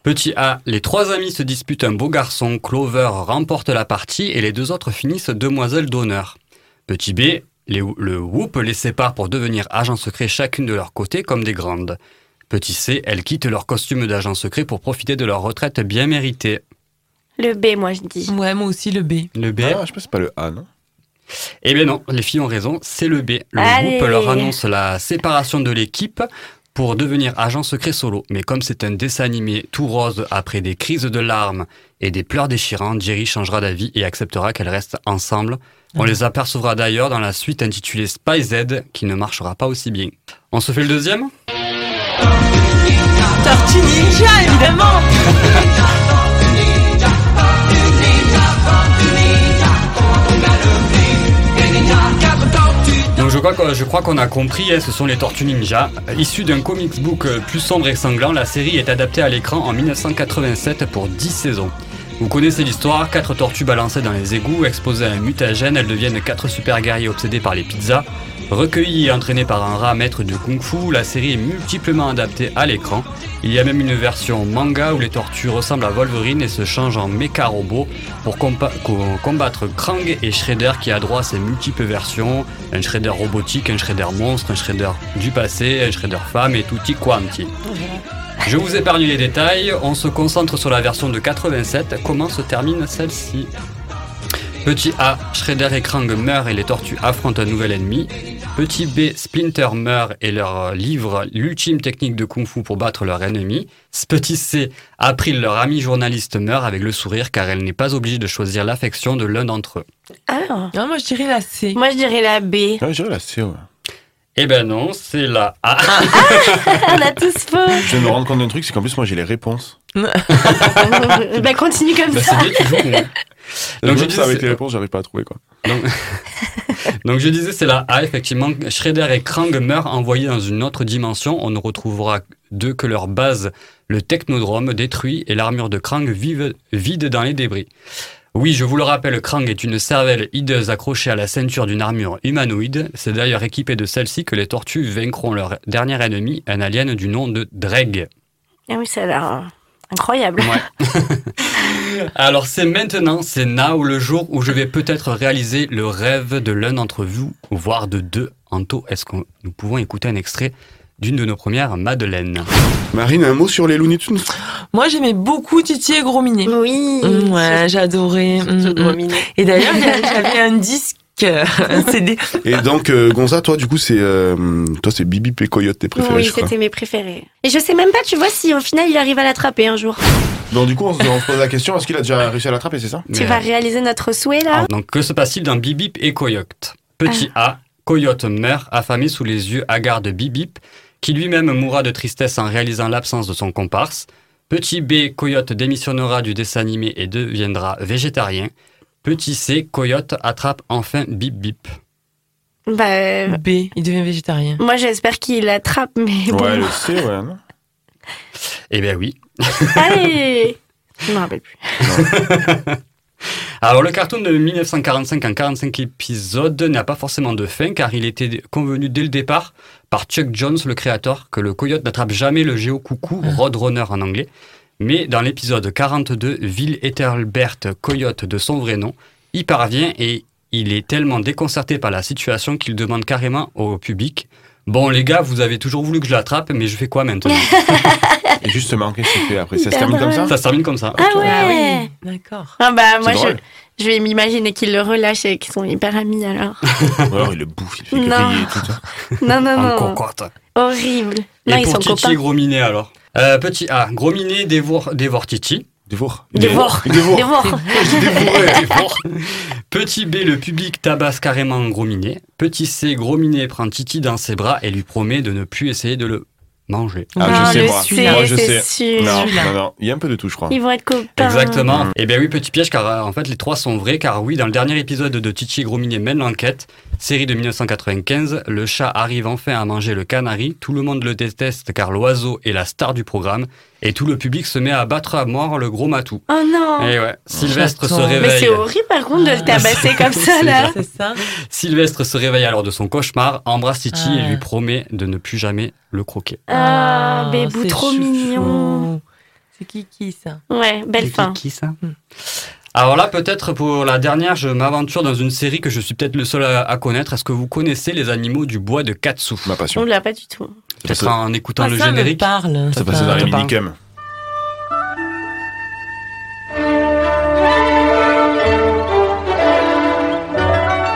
Petit A, les trois amis se disputent un beau garçon, Clover remporte la partie et les deux autres finissent demoiselles d'honneur. Petit B, les- le Whoop les sépare pour devenir agents secrets chacune de leur côté comme des grandes. Petit C, elles quittent leur costume d'agents secrets pour profiter de leur retraite bien méritée. Le B, moi, je dis. Ouais, moi aussi le B. Le B, Ah, je sais pas, c'est pas le A, non? Eh bien non, les filles ont raison, c'est le B. Le Allez. Whoop leur annonce la séparation de l'équipe pour devenir agent secret solo. Mais comme c'est un dessin animé tout rose après des crises de larmes et des pleurs déchirantes, Jerry changera d'avis et acceptera qu'elles restent ensemble. On les apercevra d'ailleurs dans la suite intitulée Spy Z qui ne marchera pas aussi bien. On se fait le deuxième Tortue Ninja, évidemment Donc je crois qu'on a compris, hein, ce sont les Tortues Ninja. Issu d'un comics book euh, plus sombre et sanglant, la série est adaptée à l'écran en 1987 pour 10 saisons. Vous connaissez l'histoire, quatre tortues balancées dans les égouts, exposées à un mutagène, elles deviennent quatre super guerriers obsédés par les pizzas. Recueillis et entraînés par un rat maître du kung-fu, la série est multiplement adaptée à l'écran. Il y a même une version manga où les tortues ressemblent à Wolverine et se changent en méca robots pour combattre Krang et Shredder qui a droit à ses multiples versions, un Shredder robotique, un Shredder monstre, un Shredder du passé, un Shredder femme et tutti quanti. Je vous épargne les détails, on se concentre sur la version de 87. Comment se termine celle-ci? Petit A, Shredder et Krang meurent et les tortues affrontent un nouvel ennemi. Petit B, Splinter meurt et leur livre l'ultime technique de kung fu pour battre leur ennemi. Petit C, April, leur ami journaliste, meurt avec le sourire car elle n'est pas obligée de choisir l'affection de l'un d'entre eux. Ah. Non, moi je dirais la C. Moi, je dirais la B. Ah, je dirais la C, ouais. Eh ben non, c'est la A. <laughs> On a tous faux. Je de me rendre compte d'un truc, c'est qu'en plus, moi, j'ai les réponses. <laughs> ben, continue comme Bah, ça. joues. hein. Donc, je ça avec disais, les réponses, j'arrive pas à trouver, quoi. donc, <laughs> donc je disais c'est la A effectivement. Shredder et Krang meurent envoyés dans une autre dimension. On ne retrouvera d'eux que leur base, le technodrome détruit et l'armure de Krang vive, vide dans les débris. Oui, je vous le rappelle, Krang est une cervelle hideuse accrochée à la ceinture d'une armure humanoïde. C'est d'ailleurs équipé de celle-ci que les tortues vaincront leur dernier ennemi, un alien du nom de Dreg. Ah oui, ça a l'air euh, incroyable. <laughs> Alors c'est maintenant, c'est now le jour où je vais peut-être réaliser le rêve de l'un d'entre vous, voire de deux. Anto, est-ce que nous pouvons écouter un extrait d'une de nos premières Madeleine Marine, un mot sur les Looney Tunes Moi, j'aimais beaucoup Titi et Gros Minet. Oui. Mm, ouais, j'adorais. Mm, mm. Et d'ailleurs, j'avais un disque, un CD. <laughs> Et donc, euh, Gonza, toi, du coup, c'est euh, toi, c'est Bibi et Coyote, tes préférés, Oui, c'était mes préférés. Et je sais même pas, tu vois, si au final il arrive à l'attraper un jour. Donc, du coup, on se, on se pose la question est-ce qu'il a déjà réussi à l'attraper, c'est ça Tu vas réaliser notre souhait là Alors, donc que se passe-t-il dans Bibip et Coyote? Petit A, Coyote meurt affamé sous les yeux hagards de Bibip, qui lui-même mourra de tristesse en réalisant l'absence de son comparse. Petit B, Coyote démissionnera du dessin animé et deviendra végétarien. Petit C, Coyote attrape enfin Bip Bip. Bah, B, il devient végétarien. moi j'espère qu'il l'attrape, mais bon. Ouais, le C, ouais, non Eh bien oui. <laughs> Allez Je me rappelle plus. <laughs> Alors le cartoon de 1945 en 45 épisodes n'a pas forcément de fin car il était convenu dès le départ par Chuck Jones, le créateur, que le coyote n'attrape jamais le géo-coucou, Roadrunner en anglais. Mais dans l'épisode 42, Will Ethelbert Coyote de son vrai nom, y parvient et il est tellement déconcerté par la situation qu'il demande carrément au public Bon les gars, vous avez toujours voulu que je l'attrape, mais je fais quoi maintenant <laughs> Et justement, qu'est-ce qu'il fait après? Ça se termine comme ça? Ça se termine comme ça. Ah ouais D'accord. Ah bah moi je, vais m'imaginer qu'ils le relâchent et qu'ils sont hyper amis alors. <laughs> Ou alors il le bouffe, il fait que Non. griller et tout ça. <laughs> Non, non, En non. cocotte. Horrible. Non, Et ils pour sont Titi copains. et Gros Minet alors? Euh, Petit A, Gros Minet dévore, dévore Titi. Dévore. Dévore. Dévore. Dévore. <laughs> Dévore. Petit B, le public tabasse carrément Gros Minet. Petit C, Gros Minet prend Titi dans ses bras et lui promet de ne plus essayer de le manger. Ah, Ah, je sais, moi. C, Moi, je sais. sûr. Non, non, non. Il y a un peu de tout, je crois. Ils vont être copains. Exactement. Et bien oui, petit piège, car euh, en fait les trois sont vrais, car oui, dans le dernier épisode de Titi et Gros Minet mène l'enquête, série de 1995, le chat arrive enfin à manger le canari, tout le monde le déteste car l'oiseau est la star du programme, et tout le public se met à battre à mort le gros matou. Oh non. Et ouais, Sylvestre se J'attends. Mais réveille. c'est horrible par contre de le tabasser <laughs> comme ça là. C'est ça Sylvestre se réveille alors de son cauchemar, embrasse Titi Ah. et lui promet de ne plus jamais le croquer. Ah, bébou c'est trop chouchou. mignon. C'est qui qui ça Ouais, belle C'est fin. Qui, qui, ça Alors là, peut-être pour la dernière, je m'aventure dans une série que je suis peut-être le seul à, à connaître. Est-ce que vous connaissez les animaux du bois de Katsu? Ma passion. On l'a pas du tout. Peut-être en écoutant Ah, le ça me générique. parle. Ça passait dans les minicums.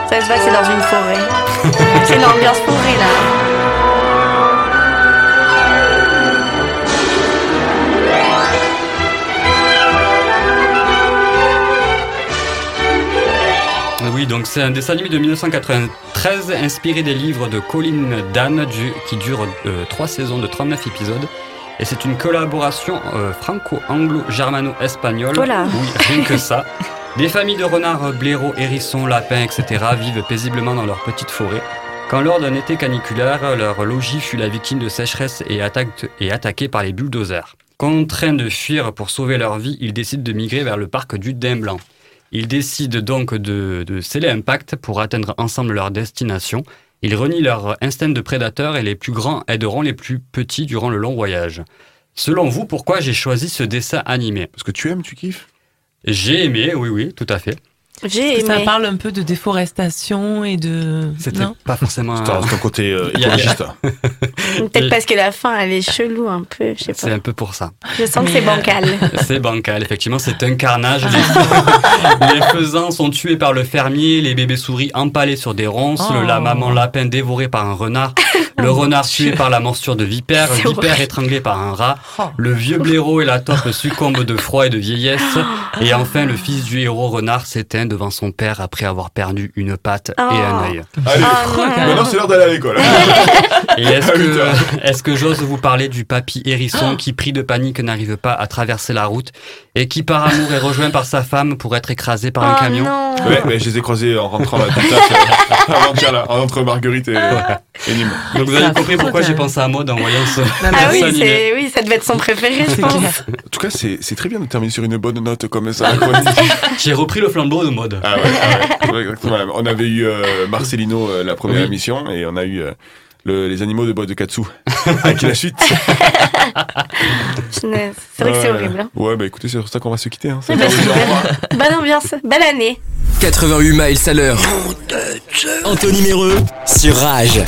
Ça se voit que c'est dans une forêt. <laughs> c'est l'ambiance forêt là. Oui, donc c'est un dessin animé de 1993 inspiré des livres de Colin Dan du- qui dure euh, trois saisons de 39 épisodes. Et c'est une collaboration euh, franco-anglo-germano-espagnole. Oh là. Oui, rien que ça. <laughs> Des familles de renards, blaireaux, hérissons, lapins, etc. vivent paisiblement dans leur petite forêt. Quand lors d'un été caniculaire, leur logis fut la victime de sécheresse et, attaque- et attaqué par les bulldozers. Contraints de fuir pour sauver leur vie, ils décident de migrer vers le parc du Dain Blanc. Ils décident donc de, de sceller un pacte pour atteindre ensemble leur destination. Ils renient leur instinct de prédateur et les plus grands aideront les plus petits durant le long voyage. Selon vous, pourquoi j'ai choisi ce dessin animé? Parce que tu aimes, tu kiffes? J'ai aimé, oui, oui, tout à fait. J'ai Ça parle un peu de déforestation et de. C'était Non pas forcément. C'est ton, c'est ton côté euh, écologiste. <laughs> Peut-être parce que la fin elle est chelou un peu, je sais C'est pas. un peu pour ça. Je sens que c'est bancal. <laughs> C'est bancal, effectivement, c'est un carnage. Les, <laughs> les faisans sont tués par le fermier, les bébés souris empalés sur des ronces, Oh. la maman lapin dévoré par un renard, le renard tué par la morsure de vipère, C'est vipère horrible. étranglé par un rat, Oh. le vieux blaireau et la taupe succombent de froid et de vieillesse, <gasps> et enfin le fils du héros renard s'éteint devant son père après avoir perdu une patte Oh. et un œil. Allez, Ah, non. maintenant c'est l'heure d'aller à l'école. <laughs> Et est-ce Ah, que, j'ose vous parler du papy hérisson qui, pris de panique, n'arrive pas à traverser la route et qui, par amour, est rejoint par sa femme pour être écrasé par un Oh camion non. Ouais, mais je les ai croisés en rentrant taf, euh, avant-hier, là, <laughs> entre Marguerite et, et Nîmes. Donc vous avez compris pourquoi j'ai pensé à mode en voyant ce. Ah <laughs> oui, oui, ça devait être son préféré, je pense. En tout cas, c'est très bien de terminer sur une bonne note comme ça. la. J'ai repris le flambeau de mode. Ah ouais, ah ouais, ouais, exactement. <laughs> On avait eu euh, Marcelino euh, la première Oui. émission et on a eu euh, le- les animaux de bois de Katsu <laughs> avec la suite. <laughs> Punaise, C'est vrai que c'est Ouais. horrible. hein. Ouais, bah écoutez, c'est sur ça qu'on va se quitter. Hein. Au revoir. Bonne ambiance, belle année. 88 miles à l'heure. Anthony Méreux sur Rage.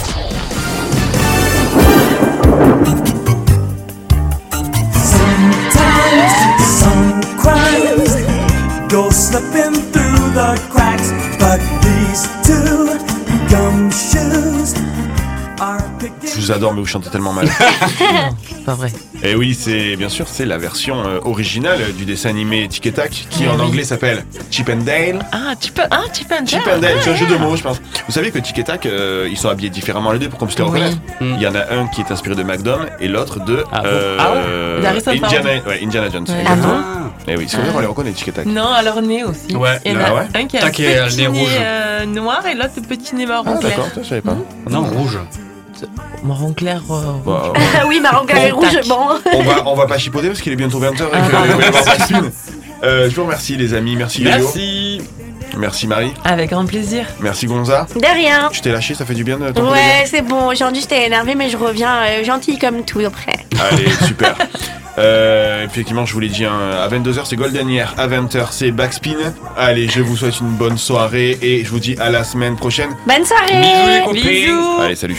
Some adore, mais vous chantez tellement mal. <laughs> C'est pas vrai. Et oui, c'est bien sûr, c'est la version euh, originale du dessin animé Tic et Tac, qui en anglais s'appelle Chip and Dale. Ah, Chip, ah, Chip and Chip Dale. and Dale, c'est un jeu de mots, je pense. Vous savez que Tic et Tac, euh, ils sont habillés différemment les deux pour qu'on puisse les Oui. reconnaître. Mm. Il y en a un qui est inspiré de McDom et l'autre de Ah bon euh, Ah ouais D'Harrison Indiana, ouais, Indiana Jones. Ouais. Ah. Et oui, c'est vrai, on les reconnaît Tic et Tac. Non, alors nez aussi. Ouais, Il y en là, a ouais. un qui a Tac un et le petit nez nez rouge. euh, noir et l'autre petit nez marron Ah clair. d'accord, ça, je savais pas. Non, rouge. Marron clair. euh, Bah, <laughs> Ah oui, marron carré Bon, rouge, tac. bon. on va on va pas chipoter parce qu'il est bientôt 20h et Ah. Euh, je vous remercie les amis, merci Merci. merci Marie, Avec grand plaisir. merci Gonza. De rien. Tu t'es lâché, ça fait du bien de t'entendre Ouais, c'est bon. Aujourd'hui, j'étais énervée, mais je reviens euh, gentille comme tout après. Allez, super. <laughs> Euh, effectivement, je vous l'ai dit, hein, à 22h c'est Golden Year, à 20h c'est Backspin. Allez, je vous souhaite une bonne soirée et je vous dis à la semaine prochaine. Bonne soirée. Bisous les copains. Bisous. Allez, salut.